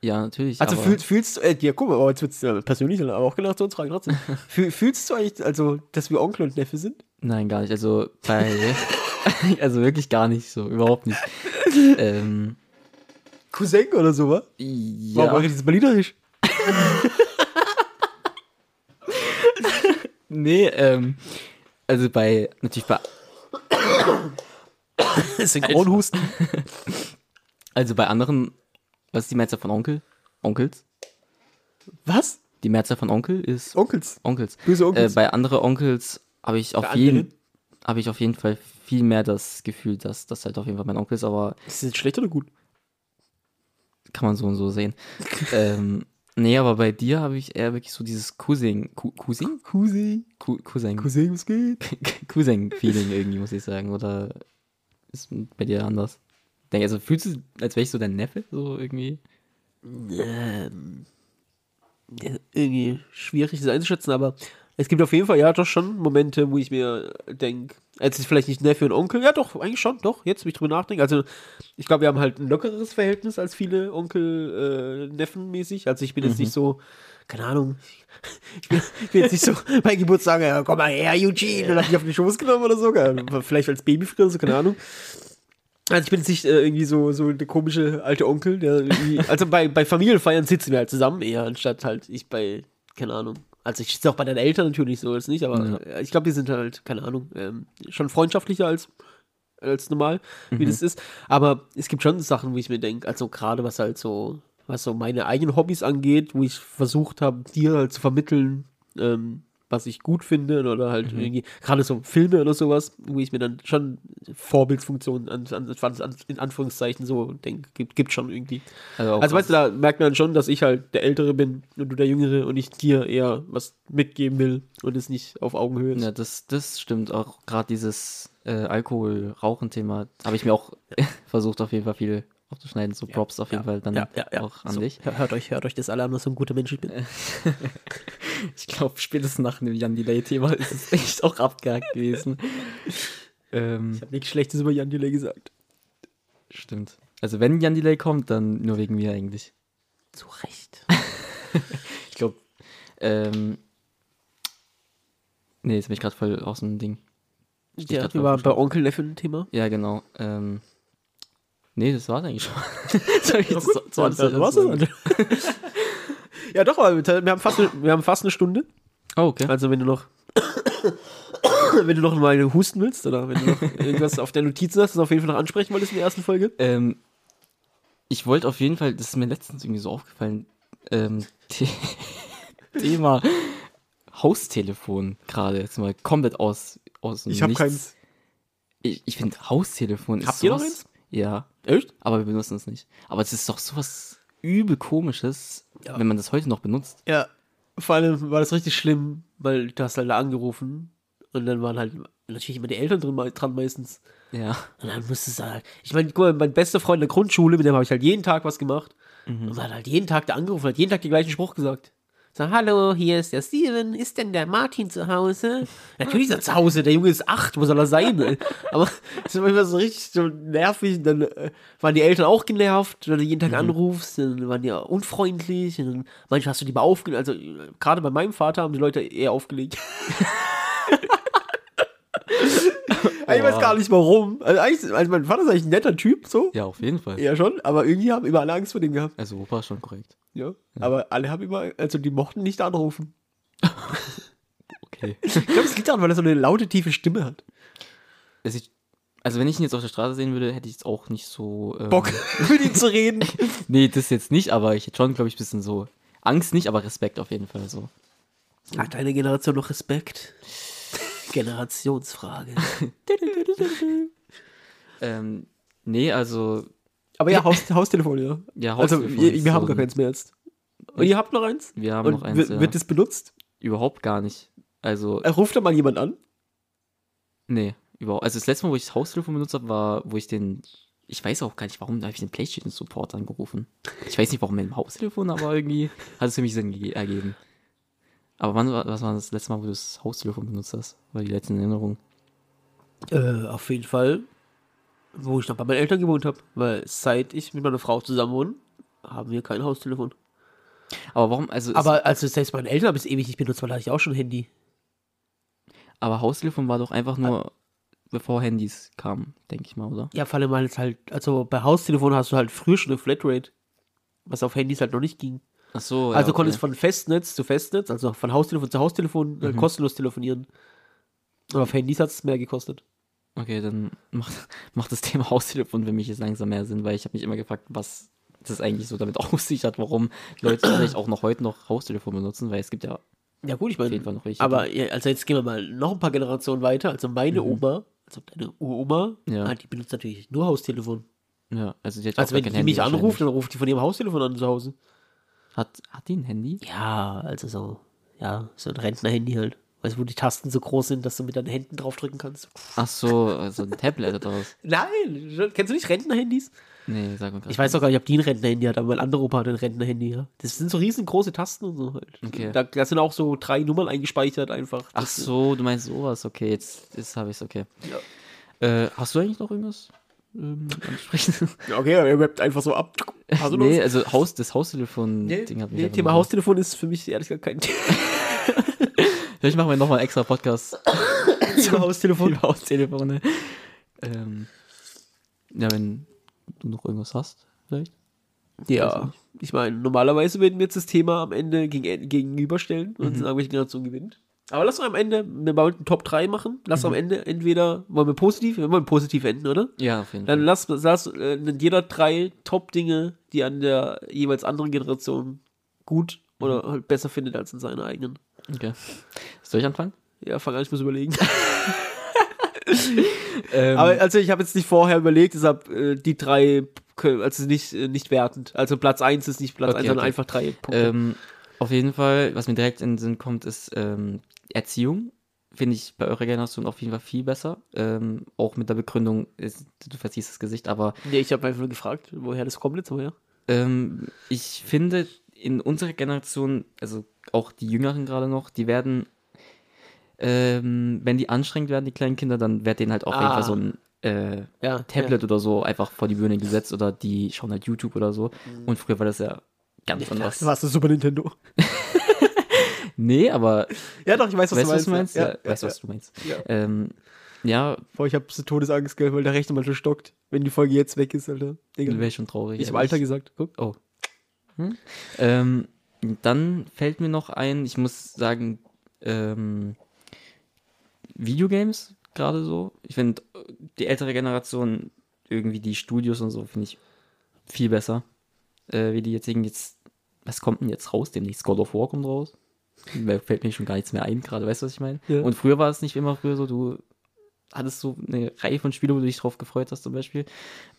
Ja, natürlich. Also fühlst, fühlst du, äh, ja, guck mal, aber jetzt wird's äh, persönlich, aber auch genau zu uns fragen trotzdem. Fühl, fühlst du eigentlich, also, dass wir Onkel und Neffe sind? Nein, gar nicht. Also bei. also wirklich gar nicht so. Überhaupt nicht. ähm, Cousin oder so, wa? Warum mache ja. ich das Berlinerisch? Nee, ähm. Also bei. Natürlich bei. Synchronhusten. Also bei anderen. Was ist die Mehrzahl von Onkel? Onkels? Was? Die Mehrzahl von Onkel ist Onkels. Onkels. Böse Äh, Onkels. bei anderen Onkels habe ich auf jeden habe ich auf jeden Fall viel mehr das Gefühl, dass das halt auf jeden Fall mein Onkel ist, aber ist das jetzt schlecht oder gut? kann man so und so sehen. ähm, nee, aber bei dir habe ich eher wirklich so dieses Cousin, Cousin? Cousin. Cousin. Cousin, was geht? Cousin-Feeling irgendwie, muss ich sagen. Oder ist bei dir anders? Also fühlst du, als wäre ich so dein Neffe, so irgendwie? Ähm, ja, irgendwie schwierig das einzuschätzen, aber es gibt auf jeden Fall ja doch schon Momente, wo ich mir denke, jetzt ist vielleicht nicht Neffe und Onkel, ja doch, eigentlich schon, doch, jetzt, wo ich drüber nachdenke. Also, ich glaube, wir haben halt ein lockeres Verhältnis als viele Onkel, äh. Also, ich bin jetzt nicht so, keine Ahnung, ich bin, ich bin jetzt nicht so bei Geburtstag, ja, komm mal her, Eugene, und hab mich auf den Schoß genommen oder so, vielleicht als Baby früher, so, keine Ahnung. Also ich bin jetzt nicht äh, irgendwie so, so der komische alte Onkel, der irgendwie, also bei, bei Familienfeiern sitzen wir halt zusammen eher, anstatt halt ich bei, keine Ahnung. Also ich sitze auch bei deinen Eltern natürlich so, ist nicht, aber Ja. äh, ich glaube, die sind halt, keine Ahnung, ähm, schon freundschaftlicher als, als normal, wie Mhm. das ist. Aber es gibt schon Sachen, wo ich mir denke, also gerade was halt so, was so meine eigenen Hobbys angeht, wo ich versucht habe, dir halt zu vermitteln, ähm, was ich gut finde oder halt Mhm. irgendwie, gerade so Filme oder sowas, wo ich mir dann schon Vorbildfunktionen an, an, an, in Anführungszeichen so denke, gibt, gibt schon irgendwie. Also, Also weißt du, da merkt man schon, dass ich halt der Ältere bin und du der Jüngere und ich dir eher was mitgeben will und es nicht auf Augenhöhe ist. Ja, das, das stimmt auch. Gerade dieses äh, Alkohol-Rauchen-Thema habe ich mir auch versucht, auf jeden Fall viel aufzuschneiden. So Props auf jeden Fall dann auch an So, dich. hör- Hört euch, hört euch das alle an, was so ein guter Mensch ich bin. Ich glaube, spätestens nach dem Jan Delay-Thema ist es echt auch abgehakt gewesen. ähm, Ich habe nichts Schlechtes über Jan Delay gesagt. stimmt. Also wenn Jan Delay kommt, dann nur wegen mir eigentlich. Zu Recht. Ich glaube, ähm, nee, jetzt bin ich gerade voll aus dem Ding. Steht Ja, wir waren bei Onkel Neffe ein Thema. Ja, genau. Ähm, nee, das war's eigentlich schon. Sorry, das, gut, das dann- dann war's das. ja, doch, aber wir haben, fast eine, wir haben fast eine Stunde. Oh, okay. Also wenn du noch wenn du noch mal husten willst oder wenn du noch irgendwas auf der Notizen hast, das auf jeden Fall noch ansprechen wolltest in der ersten Folge. Ähm, ich wollte auf jeden Fall, das ist mir letztens irgendwie so aufgefallen, ähm, The Thema Haustelefon gerade jetzt mal komplett aus, aus Ich habe keins. Ich, ich finde Haustelefon ist Habt ihr noch eins? Ja, Echt? aber wir benutzen es nicht. Aber es ist doch sowas übel komisches, Ja. wenn man das heute noch benutzt. Ja. Vor allem war das richtig schlimm, weil du hast halt da angerufen und dann waren halt natürlich immer die Eltern drin, dran meistens. Ja. Und dann musste es halt, ich meine, guck mal, mein bester Freund in der Grundschule, mit dem habe ich halt jeden Tag was gemacht. Und man hat halt jeden Tag da angerufen, hat jeden Tag den gleichen Spruch gesagt. So, hallo, hier ist der Steven, ist denn der Martin zu Hause? Natürlich ist er zu Hause, der Junge ist acht, wo soll er sein? Aber es ist immer so richtig so nervig. Dann äh, waren die Eltern auch genervt, wenn du jeden Tag anrufst, dann waren die unfreundlich. Und dann manchmal hast du die mal aufgelegt. Also, äh, gerade bei meinem Vater haben die Leute eher aufgelegt. ich weiß gar nicht warum. Also, eigentlich, also mein Vater ist eigentlich ein netter Typ, so. Ja, auf jeden Fall. Ja, schon, aber irgendwie haben immer alle Angst vor dem gehabt. Also Opa ist schon korrekt. Ja. Aber alle haben immer, also die mochten nicht anrufen. Okay. Ich glaube, es liegt daran, weil er so eine laute, tiefe Stimme hat. Es ist, also wenn ich ihn jetzt auf der Straße sehen würde, hätte ich jetzt auch nicht so... Ähm, Bock, mit ihm zu reden. Nee, das jetzt nicht, aber ich hätte schon, glaube ich, ein bisschen so... Angst nicht, aber Respekt auf jeden Fall so. Hat deine Generation noch Respekt? Generationsfrage. Ähm, nee, also... Aber ja, Haus, Haustelefon, ja. Ja, Also, Haustelefon wir, ist wir haben so gar ein- keins mehr jetzt. Und ihr habt noch eins? Wir haben Und noch eins, wird, ja. wird das benutzt? Überhaupt gar nicht. Also, Äh, Ruft da mal jemand an? nee, überhaupt. Also das letzte Mal, wo ich das Haustelefon benutzt habe, war, wo ich den... Ich weiß auch gar nicht, warum, da habe ich den Playstation Support angerufen. Ich weiß nicht, warum mit dem Haustelefon, aber irgendwie hat es für mich Sinn ge- ergeben. Aber wann, war- was war das letzte Mal, wo du das Haustelefon benutzt hast? War die letzten Erinnerungen? Äh, auf jeden Fall, wo ich noch bei meinen Eltern gewohnt habe. Weil seit ich mit meiner Frau zusammen wohne, haben wir kein Haustelefon. Aber warum, also... Aber also selbst meine Eltern haben es ewig nicht benutzt, weil da hatte ich auch schon Handy. Aber Haustelefon war doch einfach nur, bevor Handys kamen, denke ich mal, oder? Ja, vor allem, weil es halt, also bei Haustelefon hast du halt früher schon eine Flatrate, was auf Handys halt noch nicht ging. Ach so, also ja, konntest okay. von Festnetz zu Festnetz, also von Haustelefon zu Haustelefon äh, kostenlos telefonieren. Und auf Handys hat es mehr gekostet. Okay, dann macht, macht das Thema Haustelefon für mich jetzt langsam mehr Sinn, weil ich habe mich immer gefragt, was das eigentlich so damit aussichert, warum Leute vielleicht auch noch heute noch Haustelefon benutzen, weil es gibt ja Ja gut, ich meine, aber ja, also jetzt gehen wir mal noch ein paar Generationen weiter. Also meine Oma, also deine Uroma, Ja. ah, die benutzt natürlich nur Haustelefon. ja, also die hat Also wenn die mich anruft, dann ruft die von ihrem Haustelefon an zu Hause. Hat, hat die ein Handy? Ja, also so, ja, so ein Rentner-Handy halt. Weißt du, wo die Tasten so groß sind, dass du mit deinen Händen draufdrücken kannst. Ach so, also ein Tablet oder was? Nein, kennst du nicht Rentner-Handys? Nee, sag mal. Ich weiß auch gar nicht, ob die ein Rentner-Handy hat, aber mein anderer Opa hat ein Rentner-Handy, ja. Das sind so riesengroße Tasten und so halt. Okay. Da, da sind auch so drei Nummern eingespeichert einfach. Ach so, du meinst sowas, okay, jetzt, jetzt habe ich es, okay. Äh, hast du eigentlich noch irgendwas ähm, ansprechen? Okay, er rappt einfach so ab. Hast du noch nee, also Haus, das Haustelefon-Ding Nee, hat mich nee, Thema Haustelefon ist für mich ehrlich gesagt kein Thema. Vielleicht machen wir nochmal einen extra Podcast Thema Haustelefon. über Haustelefone. Ähm, ja, wenn du noch irgendwas hast, vielleicht. Ja, ich meine, normalerweise würden wir jetzt das Thema am Ende gegen, gegenüberstellen und Mhm. sagen, welche Generation gewinnt. Aber lass doch am Ende, wir wollen einen Top 3 machen. Lass Mhm. am Ende entweder, wollen wir positiv, wir wollen positiv enden, oder? Ja, auf jeden Dann Fall. lass, lass äh, jeder drei Top-Dinge, die an der jeweils anderen Generation gut oder Mhm. halt besser findet als in seiner eigenen. Okay. Soll ich anfangen? Ja, fang an, ich muss überlegen. Ähm, Aber also ich habe jetzt nicht vorher überlegt, deshalb äh, die drei, also nicht, äh, nicht wertend. Also Platz 1 ist nicht Platz Okay, 1, sondern okay. einfach drei Punkte. ähm, auf jeden Fall, was mir direkt in den Sinn kommt, ist ähm, Erziehung. Finde ich bei eurer Generation auf jeden Fall viel besser. Ähm, auch mit der Begründung, ist, du verziehst das Gesicht, aber Nee, ich habe einfach nur gefragt, woher das kommt jetzt, woher? Ähm, ich finde, in unserer Generation, also auch die Jüngeren gerade noch, die werden, ähm, wenn die anstrengend werden, die kleinen Kinder, dann wird denen halt auch Ah. einfach so ein äh, Ja, Tablet oder so einfach vor die Bühne gesetzt oder die schauen halt YouTube oder so. Und früher war das ja ganz Ja. anders. Das war das Super Nintendo. Nee, aber Ja, doch, ich weiß, was weißt du, was du meinst. meinst? Ja, Ja, ja, weißt du, ja, was du meinst? ja. Ähm, ja, Boah, ich habe so Todesangst, gell, weil der Rechner mal schon stockt, wenn die Folge jetzt weg ist, Alter. Digga. wäre schon traurig. Ich habe. Alter gesagt. Guck. Oh. Hm? Ähm, dann fällt mir noch ein, ich muss sagen, ähm, Videogames gerade so. Ich finde die ältere Generation, irgendwie die Studios und so, finde ich viel besser. Äh, wie die jetzigen jetzt, was kommt denn jetzt raus? Demnächst God of War kommt raus. Da fällt mir schon gar nichts mehr ein, gerade, weißt du, was ich meine? Ja. Und früher war es nicht immer früher so, du hattest so eine Reihe von Spielen, wo du dich drauf gefreut hast, zum Beispiel.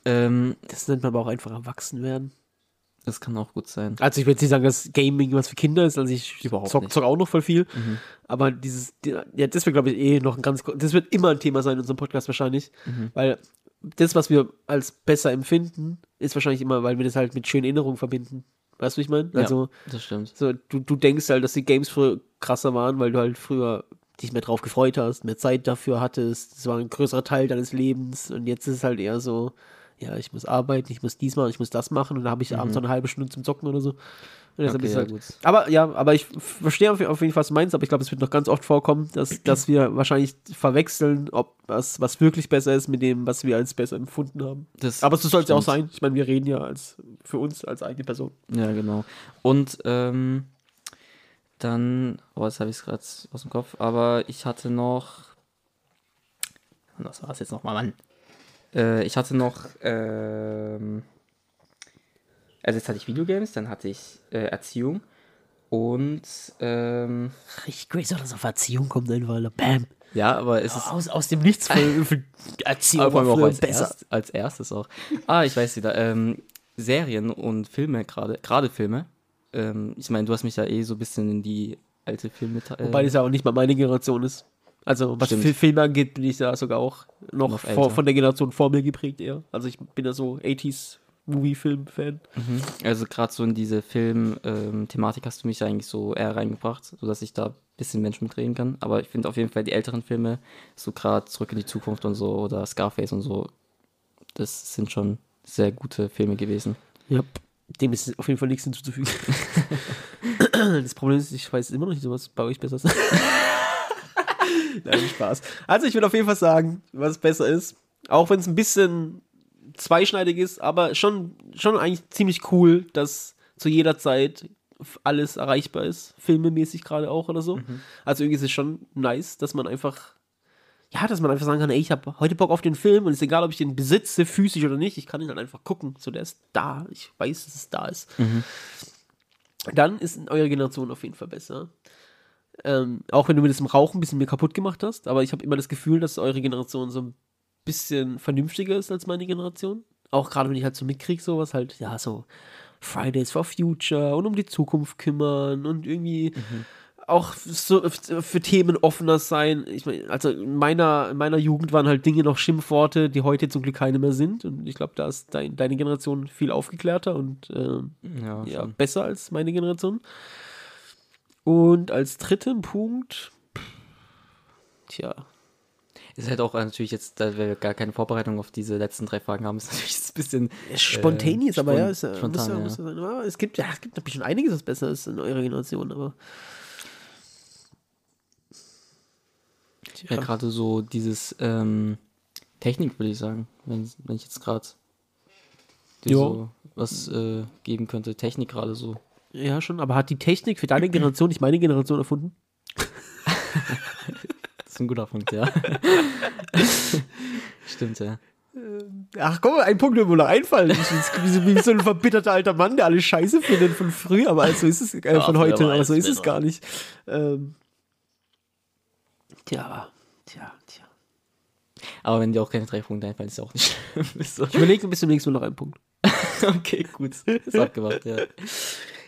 Ähm, Das nennt man aber auch einfach erwachsen werden. Das kann auch gut sein. Also ich will jetzt nicht sagen, dass Gaming was für Kinder ist, also ich Überhaupt zock, zock auch noch voll viel. Aber dieses, ja, das wird, glaube ich, eh noch ein ganz, das wird immer ein Thema sein in unserem Podcast wahrscheinlich. Weil das, was wir als besser empfinden, ist wahrscheinlich immer, weil wir das halt mit schönen Erinnerungen verbinden. Weißt du, wie ich meine? Also, ja, das stimmt. so, du, du denkst halt, dass die Games früher krasser waren, weil du halt früher dich mehr drauf gefreut hast, mehr Zeit dafür hattest. Es war ein größerer Teil deines Lebens und jetzt ist es halt eher so, ja, ich muss arbeiten, ich muss dies machen, ich muss das machen und dann habe ich abends noch eine halbe Stunde zum Zocken oder so. Mhm. Okay, ja, halt, gut. aber ja, aber ich verstehe auf, jeden Fall, was du meinst, aber ich glaube, es wird noch ganz oft vorkommen, dass, dass wir wahrscheinlich verwechseln, ob was, was wirklich besser ist mit dem, was wir als besser empfunden haben. Das Aber so soll es ja auch sein. Ich meine, wir reden ja als für uns als eigene Person. Ja, genau. Und ähm, dann, oh, jetzt habe ich es gerade aus dem Kopf, aber ich hatte noch. Was war es jetzt nochmal, Mann? Äh, ich hatte noch. Ähm, also, jetzt hatte ich Videogames, dann hatte ich äh, Erziehung und. Ähm, Richtig crazy, dass auf Erziehung kommt einfach. Bam. ja, aber es ist. Aus, aus dem Nichts für, für Erziehung Aber auch als, erst, als erstes auch. Ah, ich weiß wieder. Ähm, Serien und Filme gerade, gerade Filme. Ähm, ich meine, du hast mich ja eh so ein bisschen in die alte Filme. Äh, Wobei das ja auch nicht mal meine Generation ist. Also was Stimmt. Fil- Filme angeht, bin ich da sogar auch noch, Noch vor, von der Generation vor mir geprägt eher. Also ich bin ja so 80s Movie-Film-Fan. Mhm. Also gerade so in diese Film-Thematik hast du mich eigentlich so eher reingebracht, sodass ich da ein bisschen Mensch mitreden kann. Aber ich finde auf jeden Fall die älteren Filme, so gerade Zurück in die Zukunft und so oder Scarface und so, das sind schon sehr gute Filme gewesen. Ja. Dem ist auf jeden Fall nichts hinzuzufügen. das Problem ist, ich weiß immer noch nicht, was bei euch besser ist. Nein, Spaß. Also ich würde auf jeden Fall sagen, was besser ist. Auch wenn es ein bisschen zweischneidig ist, aber schon, schon eigentlich ziemlich cool, dass zu jeder Zeit alles erreichbar ist, filmemäßig gerade auch oder so. Also irgendwie ist es schon nice, dass man einfach, ja, dass man einfach sagen kann, ey, ich habe heute Bock auf den Film und es ist egal, ob ich den besitze, physisch oder nicht, ich kann ihn halt einfach gucken. So, der ist da, ich weiß, dass es da ist. Dann ist eure Generation auf jeden Fall besser. Ähm, auch wenn du mir das im Rauchen ein bisschen mir kaputt gemacht hast, aber ich habe immer das Gefühl, dass eure Generation so ein bisschen vernünftiger ist als meine Generation. Auch gerade wenn ich halt so mitkriege, sowas halt, ja, so Fridays for Future und um die Zukunft kümmern und irgendwie auch so f- für Themen offener sein. Ich meine, also in meiner, in meiner Jugend waren halt Dinge noch Schimpfworte, die heute zum Glück keine mehr sind. Und ich glaube, da ist dein, deine Generation viel aufgeklärter und ähm, Ja, ja, besser als meine Generation. Und als dritten Punkt, tja, Ist halt auch natürlich jetzt, da wir gar keine Vorbereitung auf diese letzten drei Fragen haben, ist natürlich ein bisschen. spontaneous, Äh, aber spon- ja, ist, ja, muss spontan, ja, ja. muss ja sein. Aber es gibt ja, es gibt natürlich schon einiges, was besser ist in eurer Generation, aber Ja, gerade so dieses ähm, Technik, würde ich sagen, wenn, wenn ich jetzt gerade dir so was äh, geben könnte. Technik gerade so. Ja schon, aber hat die Technik für deine Generation nicht meine Generation erfunden? Das ist ein guter Punkt, ja. Stimmt, ja. Ach komm, ein Punkt wird mir noch einfallen. Ich wie, so, ein verbitterter alter Mann, der alles scheiße findet von früher, aber so ist es, äh, von wer heute, aber so ist es gar nicht. Ähm, tja, tja, tja. Aber wenn dir auch keine drei Punkte einfallen, ist ja auch nicht schlimm. So. Ich überlege bis zum nächsten Mal noch einen Punkt. okay, gut. Ist abgemacht, ja.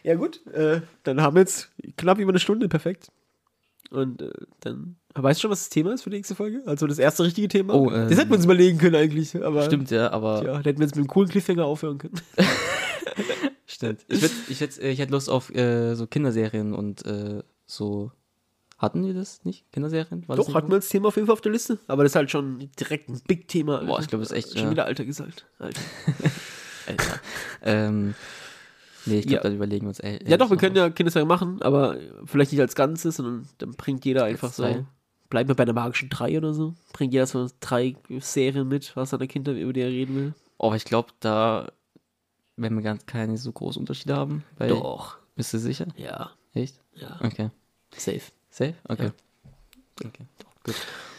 Ja, gut, äh, dann haben wir jetzt knapp über eine Stunde, perfekt. Und äh, dann, weißt du schon, was das Thema ist für die nächste Folge? Also das erste richtige Thema? Oh, ähm, das hätten wir uns überlegen können eigentlich, aber Stimmt, ja, aber ja, da hätten wir jetzt mit einem coolen Cliffhanger aufhören können. stimmt. Ich, würd, ich, hätt, ich hätte Lust auf äh, so Kinderserien und äh, so. Hatten wir das nicht? Kinderserien? War das Doch, hatten wir als Thema auf jeden Fall auf der Liste, aber das ist halt schon direkt ein Big-Thema. Boah, ich glaube, das ist echt, Schon ja. wieder Alter gesagt. Alter. Alter. ähm, nee, ich glaube, Ja. da überlegen wir uns. Ey, Ja, doch, wir können ja Kinderserien machen, aber vielleicht nicht als Ganzes, sondern dann bringt jeder einfach Als so. drei. Bleiben wir bei der magischen drei oder so. Bringt jeder so drei Serien mit, was er der Kinder über die er reden will. Oh, aber ich glaube, da werden wir ganz keine so großen Unterschiede haben. Doch. Bist du sicher? Ja, Echt? ja. Okay. Safe. Safe? Okay. Okay. Gut.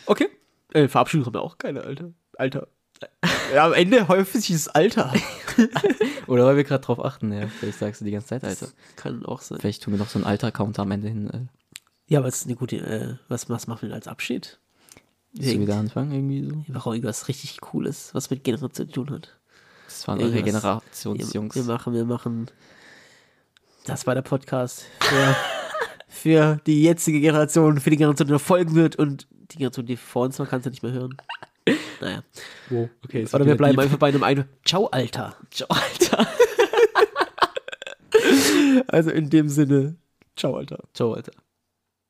Okay. Äh, Verabschiedung haben wir auch keine, Alter. Alter. Ja, am Ende häufig ist Alter. Oder weil wir gerade drauf achten, ja. Vielleicht sagst du die ganze Zeit, Alter. Kann auch sein. Vielleicht tun wir noch so einen Alter-Counter am Ende hin. Äh, Ja, aber es ist eine gute, äh, was, was machen wir denn als Abschied? willst du wieder anfangen, irgendwie so? Wir brauchen irgendwas richtig Cooles, was mit Generation zu tun hat. Das waren eure Irgendwas. Wir, Generationsjungs. wir machen, wir machen. Das war der Podcast für, für die jetzige Generation, für die Generation, die noch folgen wird und die Generation, die vor uns war, kannst du nicht mehr hören. Naja. Wow, okay. Oder wir bleiben einfach bei einem ein. Ciao, Alter. Ciao, Alter. Also in dem Sinne, ciao, Alter. Ciao, Alter.